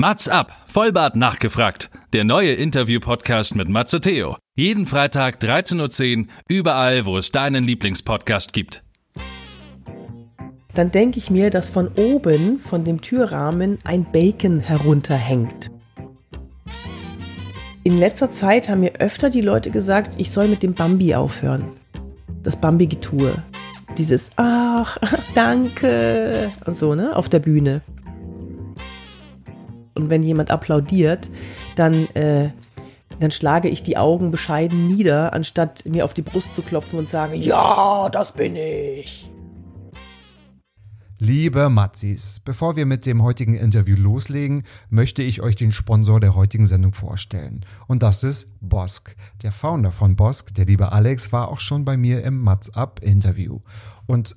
Mats ab, Vollbart nachgefragt. Der neue Interview-Podcast mit Matze Theo. Jeden Freitag 13.10 Uhr, überall, wo es deinen Lieblingspodcast gibt. Dann denke ich mir, dass von oben, von dem Türrahmen, ein Bacon herunterhängt. In letzter Zeit haben mir öfter die Leute gesagt, ich soll mit dem Bambi aufhören. Das Bambi-Getue. Dieses Ach, ach, danke und so, ne, auf der Bühne. Und wenn jemand applaudiert, dann, äh, dann schlage ich die Augen bescheiden nieder, anstatt mir auf die Brust zu klopfen und sagen, ja, das bin ich. Liebe Matzis, bevor wir mit dem heutigen Interview loslegen, möchte ich euch den Sponsor der heutigen Sendung vorstellen. Und das ist Bosk. Der Founder von Bosk, der liebe Alex, war auch schon bei mir im Matz Up Interview. Und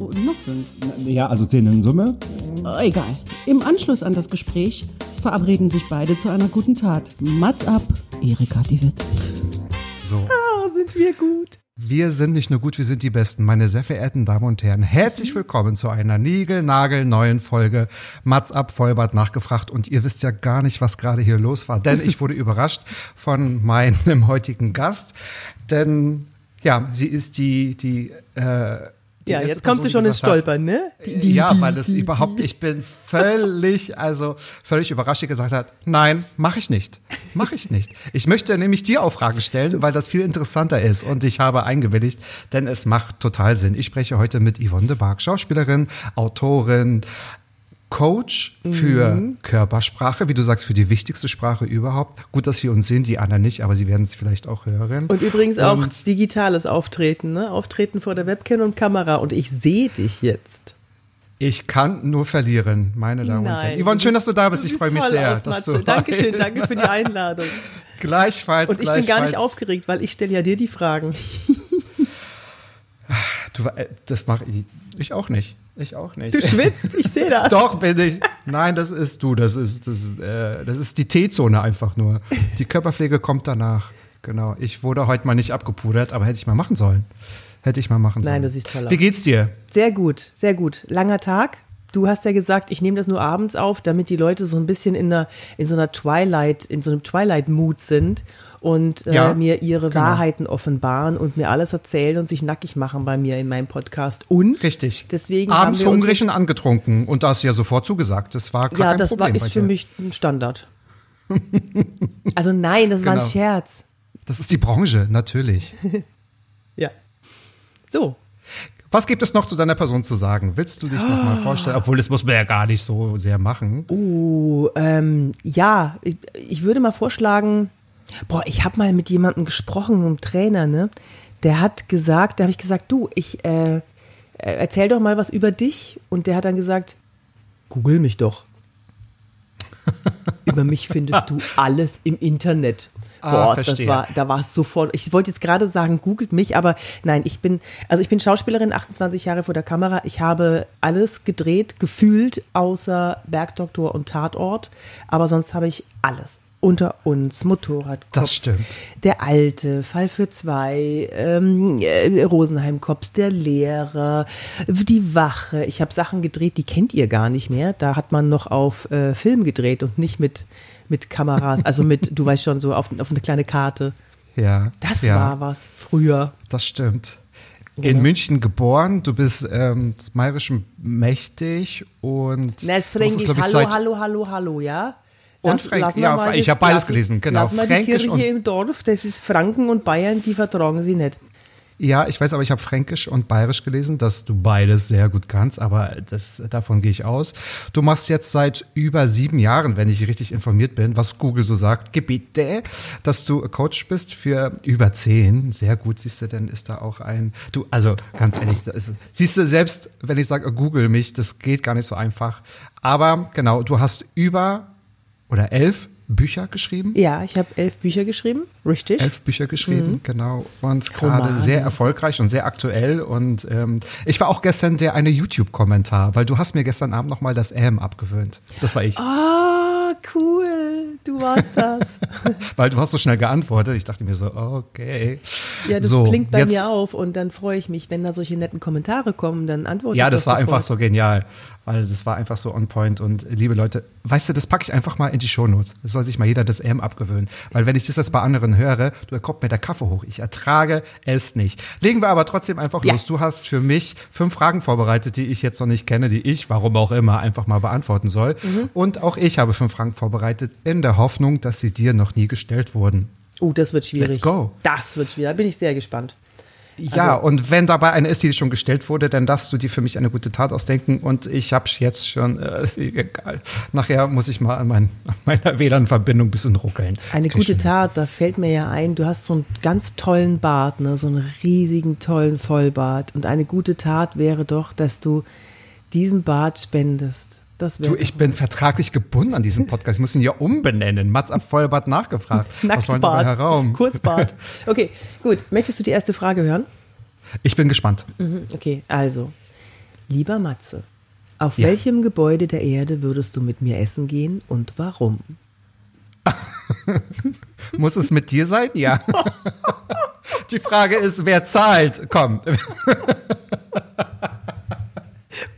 Noch fünf. Ja, also zehn in Summe. Oh, egal. Im Anschluss an das Gespräch verabreden sich beide zu einer guten Tat. Mats ab, Erika die Witt. So. Ah, sind wir gut. Wir sind nicht nur gut, wir sind die Besten. Meine sehr verehrten Damen und Herren, herzlich willkommen zu einer Nigel-Nagel-neuen Folge Mats ab, Vollbart nachgefragt. Und ihr wisst ja gar nicht, was gerade hier los war, denn ich wurde überrascht von meinem heutigen Gast. Denn ja, sie ist die, die äh, ja, jetzt kommst du schon ins Stolpern, ne? Die, die, ja, weil es überhaupt, ich bin völlig, also völlig überrascht, die gesagt hat, nein, mache ich nicht. Mache ich nicht. Ich möchte nämlich dir auch Fragen stellen, weil das viel interessanter ist und ich habe eingewilligt, denn es macht total Sinn. Ich spreche heute mit Yvonne de Barg, Schauspielerin, Autorin, Coach für mhm. Körpersprache, wie du sagst, für die wichtigste Sprache überhaupt. Gut, dass wir uns sehen, die anderen nicht, aber sie werden es vielleicht auch hören. Und übrigens und auch digitales Auftreten, ne? Auftreten vor der Webcam und Kamera. Und ich sehe dich jetzt. Ich kann nur verlieren, meine Damen Nein, und Herren. Yvonne, schön, dass du da bist. Ich freue mich sehr. Aus, dass du Dankeschön, danke für die Einladung. gleichfalls. Und ich bin gar nicht aufgeregt, weil ich stelle ja dir die Fragen. du, äh, das mache ich, ich auch nicht. Ich auch nicht. Du schwitzt, ich sehe das. Doch, bin ich. Nein, das ist du. Das ist, das ist, äh, das ist die T-Zone einfach nur. Die Körperpflege kommt danach. Genau. Ich wurde heute mal nicht abgepudert, aber hätte ich mal machen sollen. Hätte ich mal machen sollen. Nein, du siehst toll aus. Wie geht's dir? Sehr gut, sehr gut. Langer Tag. Du hast ja gesagt, ich nehme das nur abends auf, damit die Leute so ein bisschen in, der, in so einer Twilight, in so einem Twilight-Mood sind und äh, ja, mir ihre genau. Wahrheiten offenbaren und mir alles erzählen und sich nackig machen bei mir in meinem Podcast. Und richtig. Deswegen abends hungrig und angetrunken und da hast du ja sofort zugesagt. Das war ja, das Problem war, ist für mich ein Standard. also nein, das genau. war ein genau. Scherz. Das ist die Branche, natürlich. ja. So. Was gibt es noch zu deiner Person zu sagen? Willst du dich noch mal vorstellen? Obwohl, das muss man ja gar nicht so sehr machen. Uh, ähm, ja, ich, ich würde mal vorschlagen, Boah, ich habe mal mit jemandem gesprochen, einem Trainer, ne? Der hat gesagt, da habe ich gesagt, du, ich äh, erzähl doch mal was über dich. Und der hat dann gesagt, google mich doch. Über mich findest du alles im Internet. Ah, Boah, ah, das war, da war es sofort. Ich wollte jetzt gerade sagen, googelt mich, aber nein, ich bin, also ich bin Schauspielerin, 28 Jahre vor der Kamera. Ich habe alles gedreht, gefühlt, außer Bergdoktor und Tatort. Aber sonst habe ich alles, unter uns, Motorrad. Das stimmt. Der Alte, Fall für zwei, ähm, äh, Rosenheim Cops, der Lehrer, die Wache. Ich habe Sachen gedreht, die kennt ihr gar nicht mehr. Da hat man noch auf äh, Film gedreht und nicht mit, mit Kameras, also mit, du weißt schon, so auf, auf eine kleine Karte. Ja. Das ja. war was früher. Das stimmt. In. München geboren, du bist ähm, des Bayerischen mächtig und. Na, es Fränkisch, hallo, hallo, hallo, hallo, ja? Und Fränkisch, ja, ich habe beides gelesen, genau. Lass mal Fränkisch die Kirche im Dorf, das ist Franken und Bayern, die vertragen sie nicht. Ja, ich weiß, aber ich habe Fränkisch und Bayerisch gelesen, dass du beides sehr gut kannst, aber das, davon gehe ich aus. Du machst jetzt seit über sieben Jahren, wenn ich richtig informiert bin, was Google so sagt, Gebiete, dass du Coach bist für über zehn. Sehr gut, siehst du, denn ist da auch ein, du, also ganz ehrlich, ist, siehst du, selbst wenn ich sage, Google mich, das geht gar nicht so einfach. Aber genau, du hast über oder elf Bücher geschrieben? Ja, ich habe elf Bücher geschrieben, richtig. Elf Bücher geschrieben, mhm. genau. Und gerade sehr erfolgreich und sehr aktuell. Und ähm, ich war auch gestern der eine YouTube-Kommentar, weil du hast mir gestern Abend nochmal das M abgewöhnt. Das war ich. Ah, cool. Du warst das. weil du hast so schnell geantwortet. Ich dachte mir so, okay. Ja, das so, klingt bei jetzt, mir auf und dann freue ich mich, wenn da solche netten Kommentare kommen, dann antworte ja, ich. Ja, das war sofort. einfach so genial weil das war einfach so on point. Und liebe Leute, weißt du, das packe ich einfach mal in die Shownotes. Das soll sich mal jeder das M abgewöhnen. Weil wenn ich das jetzt bei anderen höre, du kommt mir der Kaffee hoch. Ich ertrage es nicht. Legen wir aber trotzdem einfach ja. los. Du hast für mich fünf Fragen vorbereitet, die ich jetzt noch nicht kenne, die ich, warum auch immer, einfach mal beantworten soll. Mhm. Und auch ich habe fünf Fragen vorbereitet, in der Hoffnung, dass sie dir noch nie gestellt wurden. Oh, das wird schwierig. Let's go. Das wird schwierig. Da bin ich sehr gespannt. Ja, also, und wenn dabei eine ist, die schon gestellt wurde, dann darfst du dir für mich eine gute Tat ausdenken. Und ich habe jetzt schon, äh, ist egal. Nachher muss ich mal an, mein, an meiner WLAN-Verbindung ein bisschen ruckeln. Eine gute Tat, da fällt mir ja ein, du hast so einen ganz tollen Bart, ne? so einen riesigen, tollen Vollbart. Und eine gute Tat wäre doch, dass du diesen Bart spendest. Du, ich bin vertraglich gebunden an diesem Podcast. Ich muss ihn ja umbenennen. Mats ab Vollbart nachgefragt. Nacktbart. Kurzbart. Okay, gut. Möchtest du die erste Frage hören? Ich bin gespannt. Mhm, okay, also. Lieber Matze, auf ja. welchem Gebäude der Erde würdest du mit mir essen gehen und warum? Muss es mit dir sein? Ja. Die Frage ist, wer zahlt? Komm.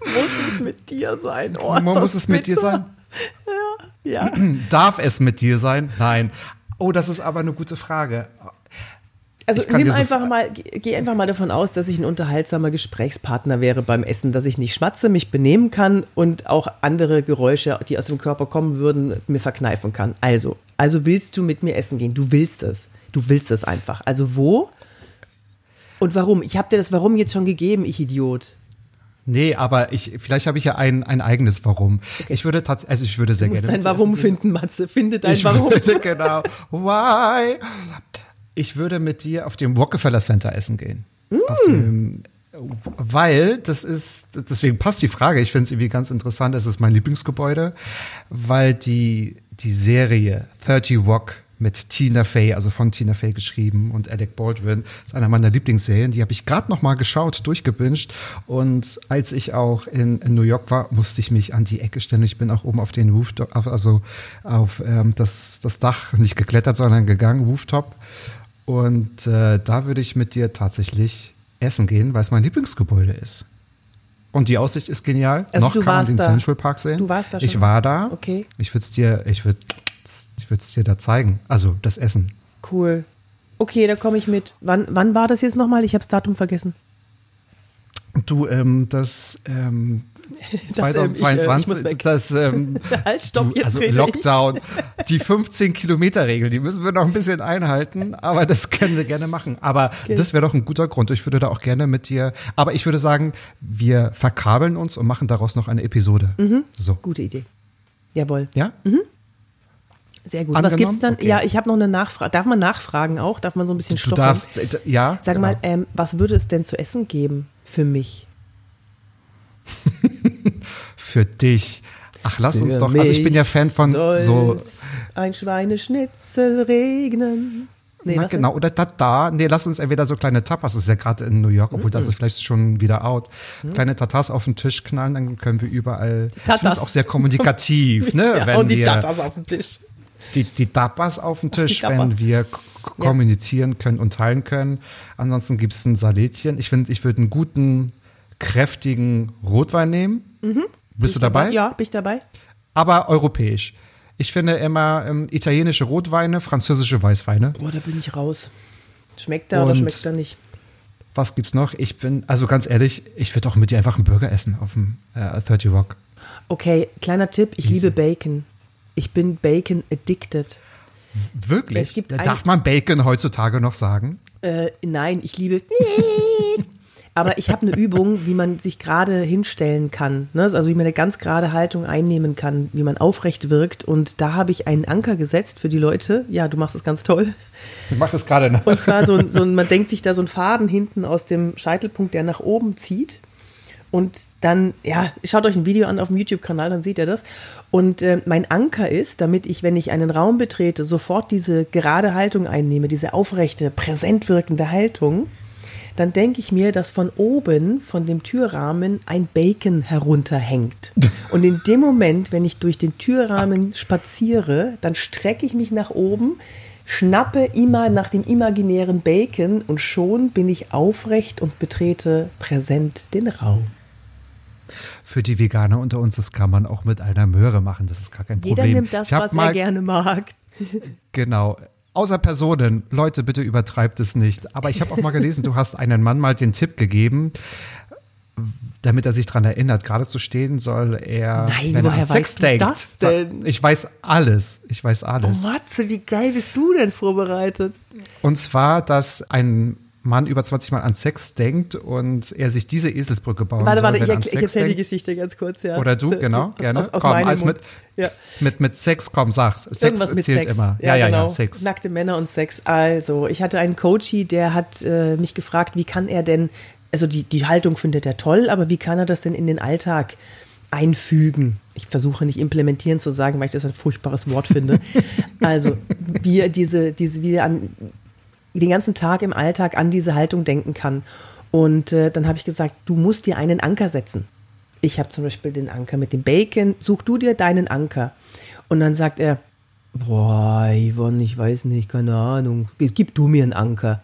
Muss es mit dir sein? Oh, muss es bitter. mit dir sein? Ja. ja. Darf es mit dir sein? Nein. Oh, das ist aber eine gute Frage. Also nimm einfach so mal, geh einfach mal davon aus, dass ich ein unterhaltsamer Gesprächspartner wäre beim Essen, dass ich nicht schmatze, mich benehmen kann und auch andere Geräusche, die aus dem Körper kommen würden, mir verkneifen kann. Also, also willst du mit mir essen gehen? Du willst es. Du willst es einfach. Also wo? Und warum? Ich habe dir das Warum jetzt schon gegeben, ich Idiot. Nee, aber ich, vielleicht habe ich ja ein, ein eigenes Warum. Okay. Ich würde tatsächlich, also ich würde sehr du musst gerne. dein Warum finden, Matze. Finde dein ich Warum. Würde, genau. Why? Ich würde mit dir auf dem Rockefeller Center essen gehen. Mm. Dem, weil das ist, deswegen passt die Frage, ich finde es irgendwie ganz interessant, es ist mein Lieblingsgebäude, weil die, die Serie 30 Rock mit Tina Fey, also von Tina Fey geschrieben und Alec Baldwin. Das ist einer meiner Lieblingsserien. Die habe ich gerade noch mal geschaut, durchgebinged. Und als ich auch in, in, New York war, musste ich mich an die Ecke stellen. Ich bin auch oben auf den Rooftop, also auf ähm, das, das Dach nicht geklettert, sondern gegangen, Rooftop. Und äh, da würde ich mit dir tatsächlich essen gehen, weil es mein Lieblingsgebäude ist. Und die Aussicht ist genial. Also Noch kann man den da. Central Park sehen. Du warst da schon. Ich war da. Okay. Ich würde es dir, ich würde würde es dir da zeigen. Also das Essen. Cool. Okay, da komme ich mit. Wann, wann war das jetzt nochmal? Ich habe das Datum vergessen. Du, ähm, das, ähm, 2022, das, ähm, das ähm, halt, stopp, jetzt also Lockdown, die 15 Kilometer Regel, die müssen wir noch ein bisschen einhalten, aber das können wir gerne machen. Aber okay. das wäre doch ein guter Grund. Ich würde da auch gerne mit dir, aber ich würde sagen, wir verkabeln uns und machen daraus noch eine Episode. Mhm. So. Gute Idee. Jawohl. Ja? Mhm. Sehr gut. Angenommen? Was gibt's dann? Okay. Ja, ich habe noch eine Nachfrage. Darf man nachfragen auch? Darf man so ein bisschen stoppen? Du darfst, äh, ja. Sag genau. mal, ähm, was würde es denn zu essen geben für mich? für dich. Ach, lass für uns doch. Also ich bin ja Fan von so. Ein Schweineschnitzel regnen. Nee, Na, genau, oder da, da. Nee, lass uns entweder so kleine Tapas, das ist ja gerade in New York, obwohl mm -mm. das ist vielleicht schon wieder out. Mm. Kleine Tatas auf den Tisch knallen, dann können wir überall. Das ist auch sehr kommunikativ, ne? ja, wenn und die wir, Tatas auf den Tisch die, die Tapas auf dem Tisch, wenn wir kommunizieren können und teilen können. Ansonsten gibt es ein Salätchen. Ich finde, ich würde einen guten, kräftigen Rotwein nehmen. Mhm. Bist du dabei? dabei? Ja, bin ich dabei. Aber europäisch. Ich finde immer ähm, italienische Rotweine, französische Weißweine. Boah, da bin ich raus. Schmeckt da oder schmeckt da nicht? Was gibt's noch? Ich bin, also ganz ehrlich, ich würde auch mit dir einfach einen Burger essen auf dem äh, 30 Rock. Okay, kleiner Tipp, ich Easy. liebe Bacon. Ich bin Bacon addicted. Wirklich? Es gibt Darf man Bacon heutzutage noch sagen? Äh, nein, ich liebe. Aber ich habe eine Übung, wie man sich gerade hinstellen kann. Ne? Also wie man eine ganz gerade Haltung einnehmen kann, wie man aufrecht wirkt. Und da habe ich einen Anker gesetzt für die Leute. Ja, du machst es ganz toll. Ich mache es gerade nach. Und zwar so, so man denkt sich da so einen Faden hinten aus dem Scheitelpunkt, der nach oben zieht. Und dann, ja, schaut euch ein Video an auf dem YouTube-Kanal, dann seht ihr das. Und äh, mein Anker ist, damit ich, wenn ich einen Raum betrete, sofort diese gerade Haltung einnehme, diese aufrechte, präsent wirkende Haltung, dann denke ich mir, dass von oben, von dem Türrahmen, ein Bacon herunterhängt. Und in dem Moment, wenn ich durch den Türrahmen spaziere, dann strecke ich mich nach oben, schnappe immer nach dem imaginären Bacon und schon bin ich aufrecht und betrete präsent den Raum für die Veganer unter uns, das kann man auch mit einer Möhre machen. Das ist gar kein Problem. Jeder nimmt das, was mal, er gerne mag. Genau. Außer Personen. Leute, bitte übertreibt es nicht. Aber ich habe auch mal gelesen, du hast einem Mann mal den Tipp gegeben, damit er sich daran erinnert, gerade zu stehen soll er, Nein, wenn er an Sex denkt. Das denn? Ich weiß alles. Ich weiß alles. Oh, Matze, wie geil bist du denn vorbereitet? Und zwar, dass ein Mann über 20 Mal an Sex denkt und er sich diese Eselsbrücke bauen warte, soll. Warte, warte, ich, ich erzähle die Geschichte ganz kurz, ja. Oder du, genau, aus, gerne. Aus, aus komm, also mit, ja. mit, mit Sex, komm, sag's. Sex Irgendwas mit Sex. immer. Ja, ja, genau. ja, Sex. Nackte Männer und Sex. Also, ich hatte einen Coachy, der hat äh, mich gefragt, wie kann er denn, also die, die Haltung findet er toll, aber wie kann er das denn in den Alltag einfügen? Ich versuche nicht implementieren zu sagen, weil ich das ein furchtbares Wort finde. also, wie er diese, diese, wie er an den ganzen Tag im Alltag an diese Haltung denken kann. Und äh, dann habe ich gesagt, du musst dir einen Anker setzen. Ich habe zum Beispiel den Anker mit dem Bacon. Such du dir deinen Anker. Und dann sagt er, boah, Yvonne, ich weiß nicht, keine Ahnung. Gib du mir einen Anker.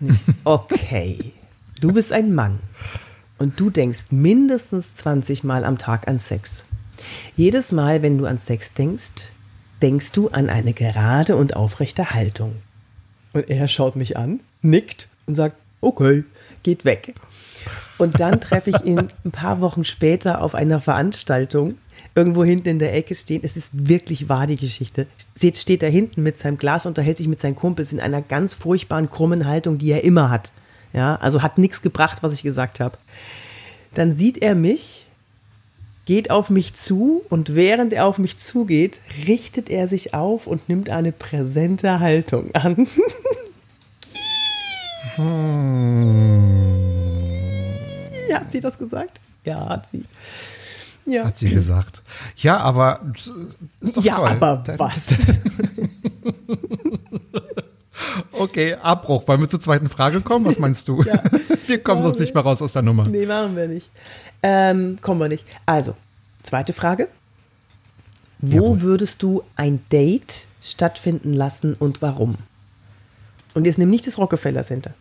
Ich, okay, du bist ein Mann. Und du denkst mindestens 20 Mal am Tag an Sex. Jedes Mal, wenn du an Sex denkst, denkst du an eine gerade und aufrechte Haltung. Und er schaut mich an, nickt und sagt, okay, geht weg. Und dann treffe ich ihn ein paar Wochen später auf einer Veranstaltung, irgendwo hinten in der Ecke stehen. Es ist wirklich wahr, die Geschichte. Seht, steht er hinten mit seinem Glas, unterhält sich mit seinen Kumpels in einer ganz furchtbaren, krummen Haltung, die er immer hat. Ja, also hat nichts gebracht, was ich gesagt habe. Dann sieht er mich, geht auf mich zu und während er auf mich zugeht, richtet er sich auf und nimmt eine präsente Haltung an. ja, hat sie das gesagt? Ja, hat sie. Ja. Hat sie gesagt. Ja, aber ist doch ja, toll. aber was? okay, Abbruch. Wollen wir zur zweiten Frage kommen? Was meinst du? ja. Wir kommen sonst nicht mehr raus aus der Nummer. Nee, machen wir nicht. Ähm, kommen wir nicht. Also, zweite Frage. Wo Jawohl. würdest du ein Date stattfinden lassen und warum? Und jetzt nimm nicht das Rockefeller Center.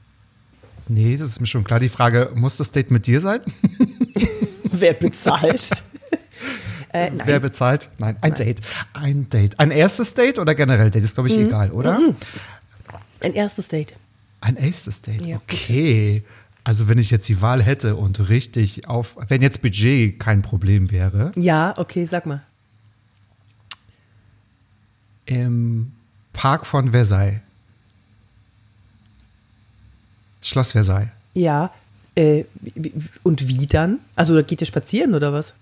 Nee, das ist mir schon klar. Die Frage, muss das Date mit dir sein? Wer bezahlt? äh, Wer bezahlt? Nein, ein nein. Date. Ein Date. Ein erstes Date oder generell Date? Ist, glaube ich, mhm. egal, oder? Mhm. Ein erstes Date. Ein erstes Date, ja, okay. Bitte. Also wenn ich jetzt die Wahl hätte und richtig auf, wenn jetzt Budget kein Problem wäre. Ja, okay, sag mal. Im Park von Versailles. Schloss Versailles. Ja, äh, und wie dann? Also da geht ihr spazieren oder was?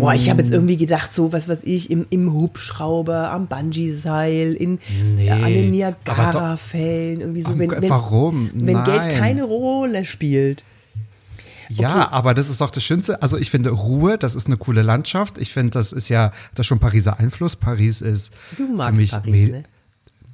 Boah, ich habe jetzt irgendwie gedacht, so was weiß ich, im, im Hubschrauber, am Bungee-Seil, in, nee, äh, an den Niagara-Fällen, irgendwie so. Wenn, wenn, warum? Wenn Nein. Geld keine Rolle spielt. Ja, okay. aber das ist doch das Schönste. Also ich finde Ruhe, das ist eine coole Landschaft. Ich finde, das ist ja das ist schon Pariser Einfluss. Paris ist du magst für mich Paris, ne?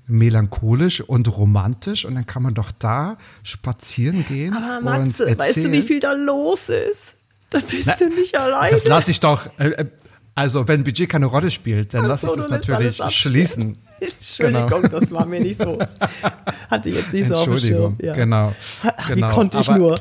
melancholisch und romantisch und dann kann man doch da spazieren gehen. Aber Matze, weißt du, wie viel da los ist? Da bist Na, du nicht alleine. Das lasse ich doch. Äh, äh also, wenn Budget keine Rolle spielt, dann lasse ich das natürlich schließen. Entschuldigung, genau. das war mir nicht so. Hatte ich jetzt nicht so auf dem Schirm. Ja. Genau, Wie genau. konnte ich Aber, nur?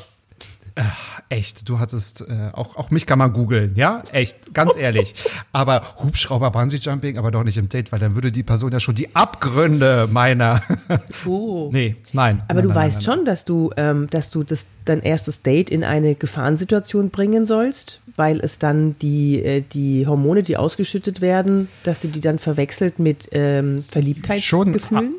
Echt, du hattest, äh, auch, auch mich kann man googeln, ja? Echt, ganz ehrlich. Aber Hubschrauber, Bungee Jumping, aber doch nicht im Date, weil dann würde die Person ja schon die Abgründe meiner. Oh. nee, nein. Aber nein, du nein, weißt nein, schon, dass du, ähm, dass du das dein erstes Date in eine Gefahrensituation bringen sollst, weil es dann die, äh, die Hormone, die ausgeschüttet werden, dass du die dann verwechselt mit ähm, Verliebtheitsgefühlen? Schon,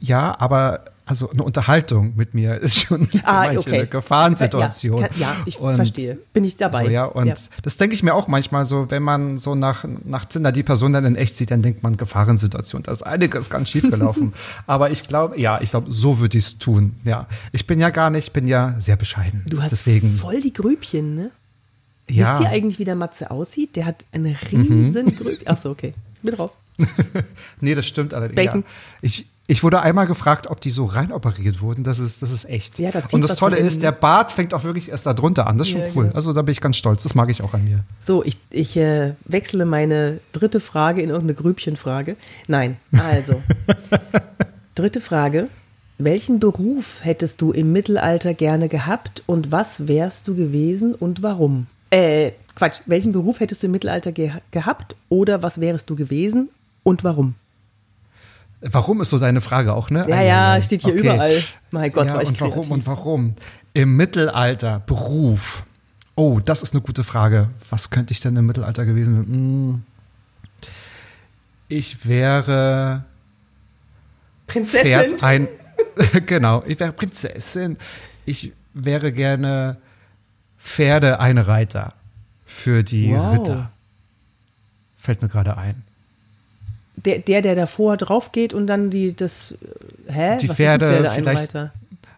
ja, aber also eine Unterhaltung mit mir ist schon ah, okay. eine Gefahrensituation. Ja, ja ich und verstehe. Bin ich dabei. So, ja, und ja. das denke ich mir auch manchmal so, wenn man so nach, nach Tinder die Person dann in echt sieht, dann denkt man Gefahrensituation. Da ist einiges ganz schief gelaufen. Aber ich glaube, ja, ich glaube, so würde ich es tun. Ja, ich bin ja gar nicht, bin ja sehr bescheiden. Du hast Deswegen, voll die Grübchen, ne? ja. Wisst ihr eigentlich, wie der Matze aussieht? Der hat eine riesen mhm. Grübchen. Achso, okay. Mit raus. nee, das stimmt allerdings. Ja. Ich, ich wurde einmal gefragt, ob die so rein operiert wurden. Das ist, das ist echt. Ja, da Und das Tolle ist, der Bart fängt auch wirklich erst da drunter an. Das ist schon Ja, cool. genau. Also da bin ich ganz stolz. Das mag ich auch an mir. So, ich, ich äh, wechsle meine dritte Frage in irgendeine Grübchenfrage. Nein, also. dritte Frage. Welchen Beruf hättest du im Mittelalter gerne gehabt und was wärst du gewesen und warum? Äh, Quatsch. Welchen Beruf hättest du im Mittelalter ge gehabt oder was wärst du gewesen und warum? Warum ist so deine Frage auch, ne? Ja, ja, steht hier überall. Mein Gott, ja, war ich und warum und warum? Im Mittelalter, Beruf. Oh, das ist eine gute Frage. Was könnte ich denn im Mittelalter gewesen sein? Hm. Ich wäre Prinzessin? Ein. genau, ich wäre Prinzessin. Ich wäre gerne Pferdeeinreiter für die Wow. Ritter. Fällt mir gerade ein. Der, der, der davor drauf geht und dann die, das, äh, hä? Die Was Pferde, ist ein Pferdeeinreiter?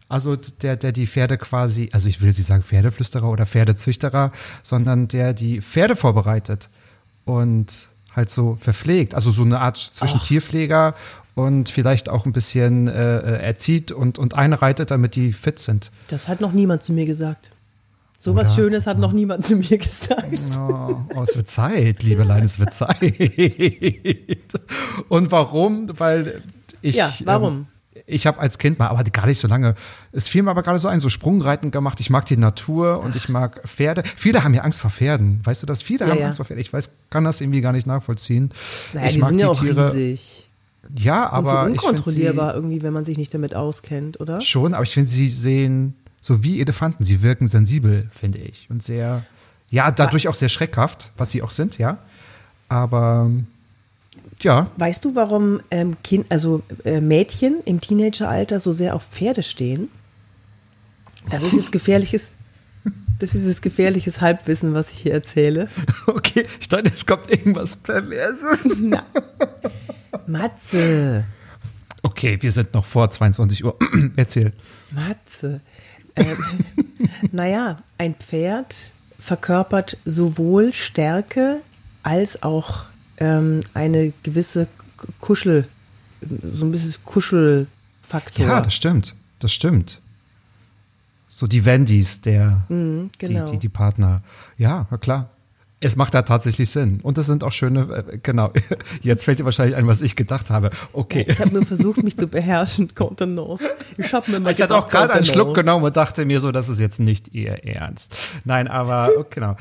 Also der, der die Pferde quasi, also ich will sie sagen Pferdeflüsterer oder Pferdezüchterer, sondern der die Pferde vorbereitet und halt so verpflegt. Also so eine Art zwischen Ach. Tierpfleger und vielleicht auch ein bisschen äh, äh, erzieht und, und einreitet, damit die fit sind. Das hat noch niemand zu mir gesagt. So was Oder? Schönes hat noch niemand zu mir gesagt. Oh, oh, es wird Zeit, liebe Leine, es wird Zeit. Und warum? Weil ich. Ja, warum? Ähm, ich habe als Kind mal, aber gar nicht so lange, es fiel mir aber gerade so ein, so Sprungreiten gemacht. Ich mag die Natur und ich mag Pferde. Viele haben ja Angst vor Pferden. Weißt du das? Viele Ja, haben ja. Angst vor Pferden. Ich weiß, kann das irgendwie gar nicht nachvollziehen. Naja, ich die mag sind die ja auch Tiere. riesig. Ja, Und so aber ich find unkontrollierbar irgendwie, wenn man sich nicht damit auskennt, oder? sie schon, aber ich finde, sie sehen so wie Elefanten. Sie wirken sensibel, finde ich. Und sehr, ja, dadurch auch sehr schreckhaft, was sie auch sind, ja. Aber ja, Weißt du, warum ähm, kind, also äh, Mädchen im Teenageralter so sehr auf Pferde stehen? Das ist jetzt gefährliches, das ist jetzt gefährliches Halbwissen, was ich hier erzähle. okay. Ich dachte, jetzt kommt irgendwas Perverses. Na. Matze, Okay, wir sind noch vor 22 Uhr. Erzähl. Matze. Ähm, naja, ein Pferd verkörpert sowohl Stärke als auch ähm, eine gewisse Kuschel, so ein bisschen Kuschelfaktor. Ja, das stimmt. Das stimmt. So die Wendys, der, genau. die, die, die Partner. Ja, na klar. Es macht da tatsächlich Sinn. Und das sind auch schöne, äh, genau. Jetzt fällt dir wahrscheinlich ein, was ich gedacht habe. Okay. Ich habe nur versucht, mich zu beherrschen, Contenance. Ich habe mir mal Ich hatte auch gerade einen Schluck genommen und dachte mir so, das ist jetzt nicht ihr Ernst. Nein, aber oh, genau.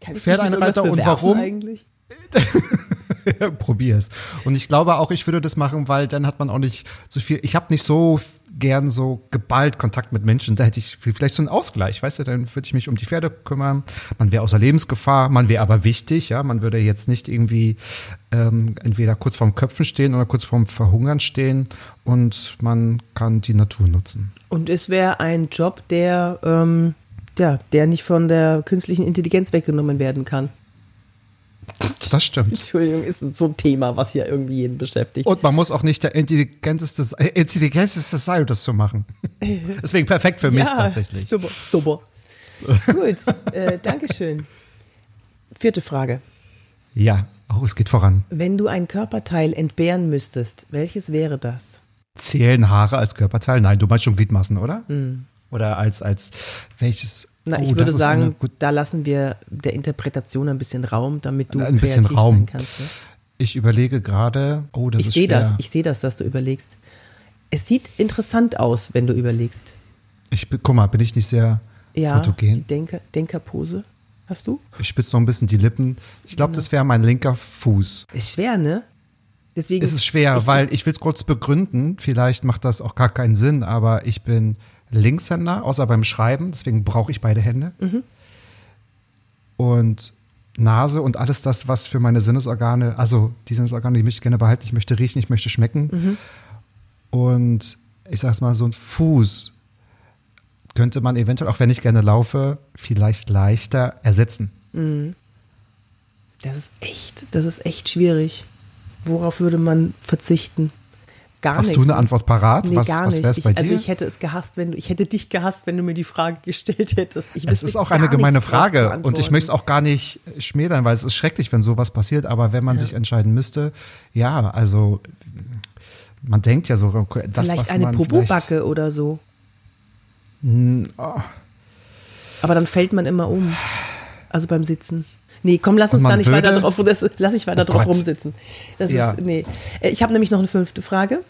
Kann Pferdeeinreiter mich mit und warum? Eigentlich? Probier's. Und ich glaube auch, ich würde das machen, weil dann hat man auch nicht so viel. Ich habe nicht so gern so geballt Kontakt mit Menschen. Da hätte ich vielleicht so einen Ausgleich, weißt du, dann würde ich mich um die Pferde kümmern. Man wäre außer Lebensgefahr, man wäre aber wichtig, ja. Man würde jetzt nicht irgendwie ähm, entweder kurz vorm Köpfen stehen oder kurz vorm Verhungern stehen und man kann die Natur nutzen. Und es wäre ein Job, der, ähm, ja, der nicht von der künstlichen Intelligenz weggenommen werden kann. Das stimmt. Entschuldigung, ist so ein Thema, was hier irgendwie jeden beschäftigt. Und man muss auch nicht der intelligenteste, äh, intelligenteste sein, um das zu machen. Deswegen perfekt für mich ja, tatsächlich. Super, super. Gut, äh, Dankeschön. Vierte Frage. Ja, oh, es geht voran. Wenn du ein Körperteil entbehren müsstest, welches wäre das? Zählen Haare als Körperteil? Nein, du meinst schon Gliedmaßen, oder? Oder als, als welches? Na, Oh, ich das würde sagen, eine da lassen wir der Interpretation ein bisschen Raum, damit du Ein bisschen Raum. sein kannst. Ne? ich überlege gerade, oh, das Ich ist sehe das, ich sehe das, dass du überlegst. Es sieht interessant aus, wenn du überlegst. Ich, guck mal, bin ich nicht sehr Ja, Fotogen. Denker, Denkerpose. Hast du? Ich spitze noch ein bisschen die Lippen. Ich glaube, genau. das wäre mein linker Fuß. Ist schwer, ne? Deswegen. Ist es schwer, ich, weil ich will es kurz begründen. Vielleicht macht das auch gar keinen Sinn, aber ich bin Linkshänder, außer beim Schreiben. Deswegen brauche ich beide Hände. Mhm. Und Nase und alles das, was für meine Sinnesorgane, also die Sinnesorgane, die möchte ich gerne behalten. Ich möchte riechen, ich möchte schmecken. Mhm. Und ich sag's mal, so ein Fuß könnte man eventuell, auch wenn ich gerne laufe, vielleicht leichter ersetzen. Mhm. Das ist echt, das ist echt schwierig. Worauf würde man verzichten? Gar Hast nichts. du eine Antwort parat? Nee, was, gar was nicht. Ich, also ich hätte es gehasst, wenn du, ich hätte dich gehasst, wenn du mir die Frage gestellt hättest. Ich es ist auch eine gemeine Frage und ich möchte es auch gar nicht schmälern, weil es ist schrecklich, wenn sowas passiert. Aber wenn man ja. sich entscheiden müsste, ja, also man denkt ja so, das, vielleicht eine Popobacke oder so. Oh. Aber dann fällt man immer um. Also beim Sitzen. Nee, komm, lass uns da nicht weiter drauf, das, lass ich weiter oh drauf Gott. rumsitzen. Das ja. ist, nee. Äh, ich habe nämlich noch eine fünfte Frage.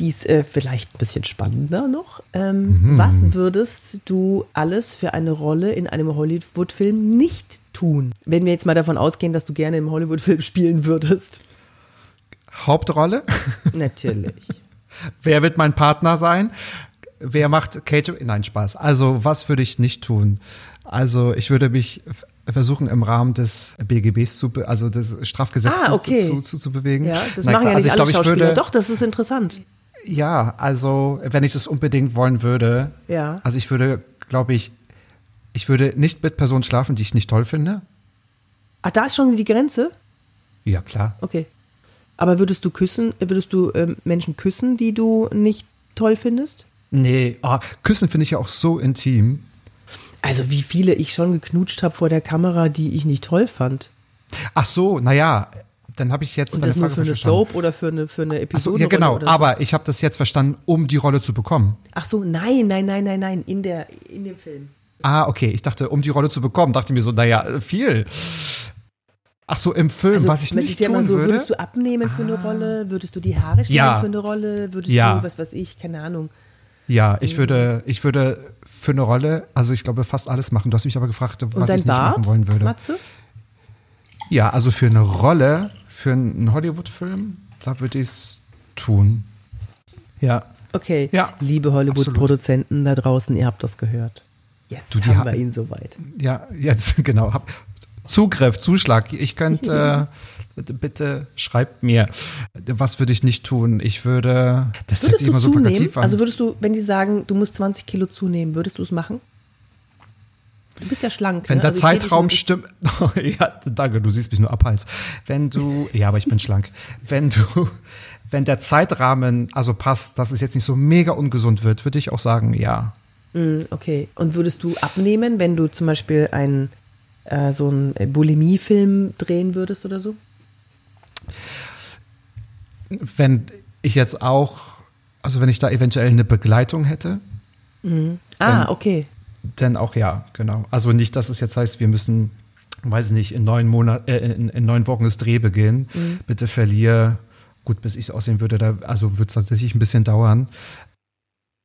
Die ist äh, vielleicht ein bisschen spannender noch. Ähm, mhm. Was würdest du alles für eine Rolle in einem Hollywood-Film nicht tun? Wenn wir jetzt mal davon ausgehen, dass du gerne im Hollywood-Film spielen würdest. Hauptrolle? Natürlich. Wer wird mein Partner sein? Wer macht Catering? Nein, Spaß. Also, was würde ich nicht tun? Also, ich würde mich versuchen im Rahmen des BGBs zu, also des Strafgesetzbuches ah, okay. zu, zu, zu, bewegen. Ja, das Nein, machen ja nicht also alle glaub, Schauspieler. Würde, Doch, das ist interessant. Ja, also wenn ich das unbedingt wollen würde, ja. also ich würde, glaube ich, ich würde nicht mit Personen schlafen, die ich nicht toll finde. Ach, da ist schon die Grenze? Ja, klar. Okay. Aber würdest du küssen, würdest du ähm, Menschen küssen, die du nicht toll findest? Nee, oh, küssen finde ich ja auch so intim. Also wie viele ich schon geknutscht habe vor der Kamera, die ich nicht toll fand. Ach so, naja, dann habe ich jetzt. Und das nur für eine Soap oder für eine, für eine Episode? So, ja, genau, aber ich habe das jetzt verstanden, um die Rolle zu bekommen. Ach so, nein, nein, nein, nein, nein, in, der, in dem Film. Ah, okay, ich dachte, um die Rolle zu bekommen, dachte mir so, naja, viel. Ach so, im Film, also, was ich nicht ja tun so, würde. Würdest du abnehmen für eine ah. Rolle? Würdest du die Haare schneiden ja. für eine Rolle? Würdest ja. du, was weiß ich, keine Ahnung. Ja, ich würde, ich würde für eine Rolle, also ich glaube, fast alles machen. Du hast mich aber gefragt, was ich nicht Bart, machen wollen würde. Matze? Ja, also für eine Rolle, für einen Hollywood-Film, da würde ich es tun. Ja. Okay, ja, liebe Hollywood-Produzenten da draußen, ihr habt das gehört. Jetzt du, haben wir ihn soweit. Ja, jetzt, genau. Hab Zugriff, Zuschlag. Ich könnte äh, bitte schreibt mir, was würde ich nicht tun? Ich würde, das würdest hört sich immer so plakativ an. Also würdest du, wenn die sagen, du musst 20 Kilo zunehmen, würdest du es machen? Du bist ja schlank. Wenn ne? der also Zeitraum stimmt. ja, danke, du siehst mich nur abhals. Wenn du, ja, aber ich bin schlank. Wenn du, wenn der Zeitrahmen also passt, dass es jetzt nicht so mega ungesund wird, würde ich auch sagen, ja. Mm, okay. Und würdest du abnehmen, wenn du zum Beispiel einen, äh, so einen Bulimie-Film drehen würdest oder so? Wenn ich jetzt auch, also wenn ich da eventuell eine Begleitung hätte. Mhm. Ah, dann, okay. Dann auch ja, genau. Also nicht, dass es jetzt heißt, wir müssen, weiß ich nicht, in neun Monaten, äh, in, in, neun Wochen das Dreh beginnen. Mhm. Bitte verliere, gut, bis ich es aussehen würde, da, also wird es tatsächlich ein bisschen dauern.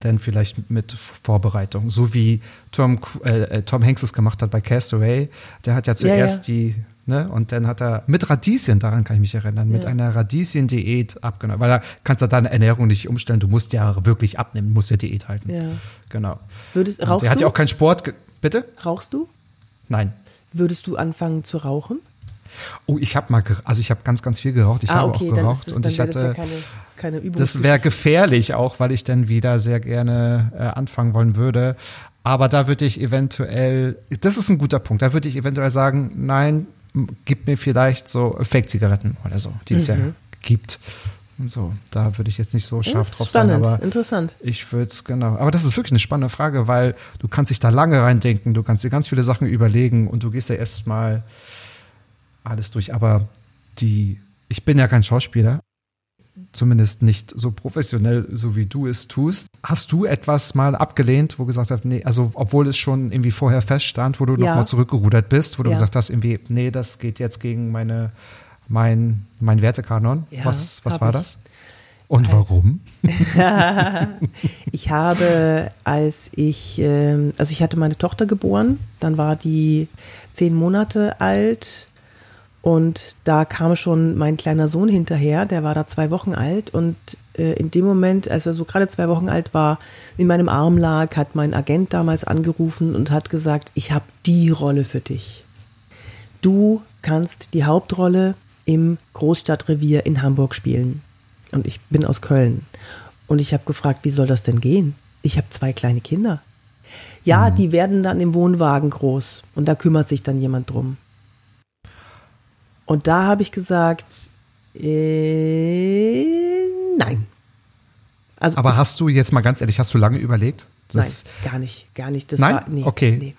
Denn vielleicht mit Vorbereitung. So wie Tom, äh, äh, Tom Hanks es gemacht hat bei Castaway. Der hat ja zuerst ja, ja. die Ne? Und dann hat er mit Radieschen, daran kann ich mich erinnern, mit einer Radieschen-Diät abgenommen. Weil da kannst du deine Ernährung nicht umstellen. Du musst ja wirklich abnehmen, musst ja Diät halten. Ja. Genau. Würdest, rauchst er hat ja auch keinen Sport. Bitte? Rauchst du? Nein. Würdest du anfangen zu rauchen? Oh, ich habe mal, also ich habe ganz, ganz viel geraucht. Ich ah, habe okay, auch geraucht es, und ich hatte. Das, ja keine, keine Übung das wäre gefährlich auch, weil ich dann wieder sehr gerne äh, anfangen wollen würde. Aber da würde ich eventuell, das ist ein guter Punkt, da würde ich eventuell sagen, nein, gib mir vielleicht so Fake-Zigaretten oder so, die mhm. es ja mhm. gibt. So, da würde ich jetzt nicht so scharf drauf spannend, sein, aber interessant. Ich würde es genau. Aber das ist wirklich eine spannende Frage, weil du kannst dich da lange reindenken, du kannst dir ganz viele Sachen überlegen und du gehst ja erstmal alles durch. Aber die, ich bin ja kein Schauspieler, zumindest nicht so professionell, so wie du es tust. Hast du etwas mal abgelehnt, wo du gesagt hast, nee, also obwohl es schon irgendwie vorher feststand, wo du ja. nochmal zurückgerudert bist, wo du ja. gesagt hast, irgendwie, nee, das geht jetzt gegen meine, mein, mein Wertekanon. Ja, was was war ich. das? Und warum? ich habe, als ich, ähm, also ich hatte meine Tochter geboren, dann war die zehn Monate alt und da kam schon mein kleiner Sohn hinterher, der war da zwei Wochen alt und äh, in dem Moment, als er so gerade zwei Wochen alt war, in meinem Arm lag, hat mein Agent damals angerufen und hat gesagt, ich habe die Rolle für dich. Du kannst die Hauptrolle im Großstadtrevier in Hamburg spielen. Und ich bin aus Köln. Und ich habe gefragt, wie soll das denn gehen? Ich habe zwei kleine Kinder. Ja, mhm. die werden dann im Wohnwagen groß und da kümmert sich dann jemand drum. Und da habe ich gesagt, äh, nein. Also Aber hast du jetzt mal ganz ehrlich, hast du lange überlegt? nein, gar nicht, gar nicht. Das nein? War, nee, okay. Nee.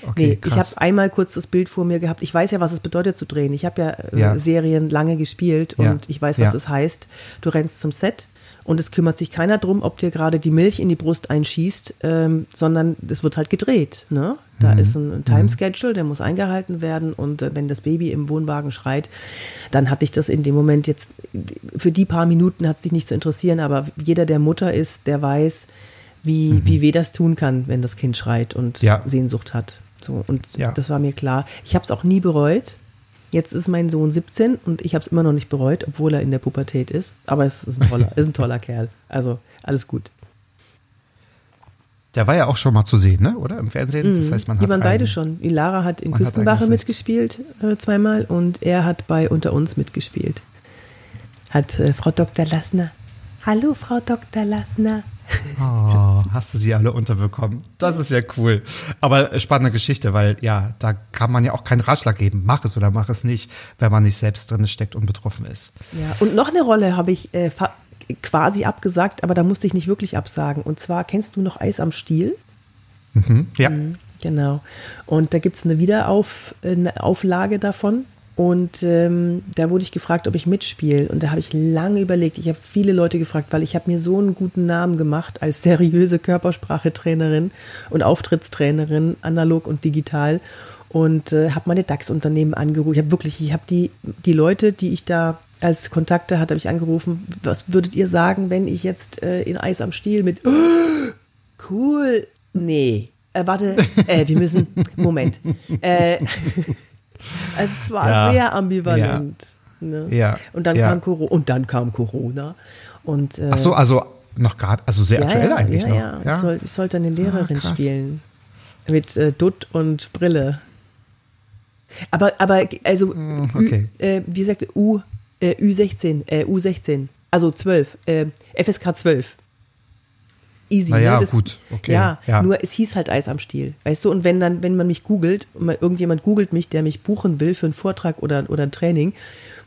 Okay, nee, ich habe einmal kurz das Bild vor mir gehabt. Ich weiß ja, was es bedeutet zu drehen. Ich habe ja, äh, ja, Serien lange gespielt und ja. ich weiß, was ja. es heißt. Du rennst zum Set und es kümmert sich keiner drum, ob dir gerade die Milch in die Brust einschießt, ähm, sondern es wird halt gedreht. Ne? Da mhm. ist ein, ein Timeschedule, der muss eingehalten werden und äh, wenn das Baby im Wohnwagen schreit, dann hatte ich das in dem Moment jetzt, für die paar Minuten hat es dich nicht zu interessieren, aber jeder, der Mutter ist, der weiß, wie, mhm. wie weh das tun kann, wenn das Kind schreit und ja. Sehnsucht hat. So, und ja. das war mir klar. Ich habe es auch nie bereut. Jetzt ist mein Sohn 17 und ich habe es immer noch nicht bereut, obwohl er in der Pubertät ist. Aber es ist ein toller, ist ein toller Kerl. Also alles gut. Der war ja auch schon mal zu sehen, ne? oder? Im Fernsehen. Das mhm. heißt, man hat Die waren beide schon. Lara hat in Küstenwache hat mitgespielt äh, zweimal und er hat bei Unter uns mitgespielt. Hat äh, Frau Dr. Lassner. Hallo, Frau Dr. Lassner. Oh, hast du sie alle unterbekommen? Das ist ja cool. Aber spannende Geschichte, weil ja, da kann man ja auch keinen Ratschlag geben. Mach es oder mach es nicht, wenn man nicht selbst drin steckt und betroffen ist. Ja, und noch eine Rolle habe ich äh, quasi abgesagt, aber da musste ich nicht wirklich absagen. Und zwar kennst du noch Eis am Stiel? Mhm, ja. Mhm, genau. Und da gibt es eine Wiederauflage davon. Und ähm, da wurde ich gefragt, ob ich mitspiele. Und da habe ich lange überlegt. Ich habe viele Leute gefragt, weil ich habe mir so einen guten Namen gemacht als seriöse Körpersprachetrainerin und Auftrittstrainerin, analog und digital. Und äh, habe meine DAX-Unternehmen angerufen. Ich habe wirklich, ich habe die, die Leute, die ich da als Kontakte hatte, habe ich angerufen. Was würdet ihr sagen, wenn ich jetzt äh, in Eis am Stiel mit oh, cool? Nee. Äh, warte, äh, wir müssen. Moment. Äh, es war ja. sehr ambivalent. Ja. Ne? ja. Und dann ja. kam Corona und dann kam Corona. Und, äh, Ach so, also noch gerade, also sehr aktuell eigentlich ja, noch. Ja, ja. Ich, soll, ich sollte eine Lehrerin ah, spielen. Mit äh, Dutt und Brille. Aber, aber also, hm, okay. Ü, äh, wie sagt U, äh, U16, äh, U16, also 12, äh, FSK 12 easy. Naja, ne? Das, gut, okay. Ja, ja, nur es hieß halt Eis am Stiel. Weißt du, und wenn dann, wenn man mich googelt, irgendjemand googelt mich, der mich buchen will für einen Vortrag oder, oder ein Training,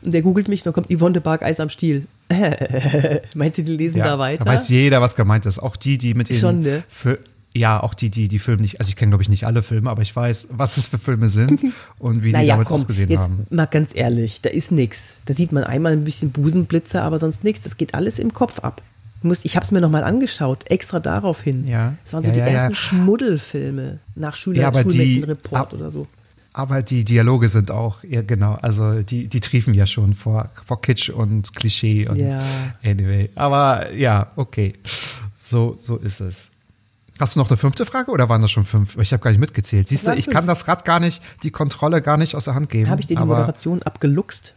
und der googelt mich, dann kommt Yvonne de Barg Eis am Stiel. Meinst du, die lesen ja, da weiter? Da weiß jeder, was gemeint ist. Auch die, die mit den Schon, ne? Für, ja, auch die, die die Filme nicht, also ich kenne glaube ich nicht alle Filme, aber ich weiß, was es für Filme sind und wie die naja, damals komm, ausgesehen jetzt haben. Mal ganz ehrlich, da ist nix. Da sieht man einmal ein bisschen Busenblitze, aber sonst nichts. Das geht alles im Kopf ab. Muss, ich habe es mir nochmal angeschaut, extra darauf hin. Ja. Das waren so ja, die ja, ersten ja. Schmuddelfilme nach Schüler, ja, Schulmedizinreport oder so. Aber die Dialoge sind auch, ja genau, also die, die triefen ja schon vor, vor Kitsch und Klischee und ja. anyway. Aber ja, okay. So, so ist es. Hast du noch eine fünfte Frage oder waren das schon fünf? Ich habe gar nicht mitgezählt. Siehst du, ich kann das Rad gar nicht, die Kontrolle gar nicht aus der Hand geben. Habe ich dir die Moderation abgeluchst?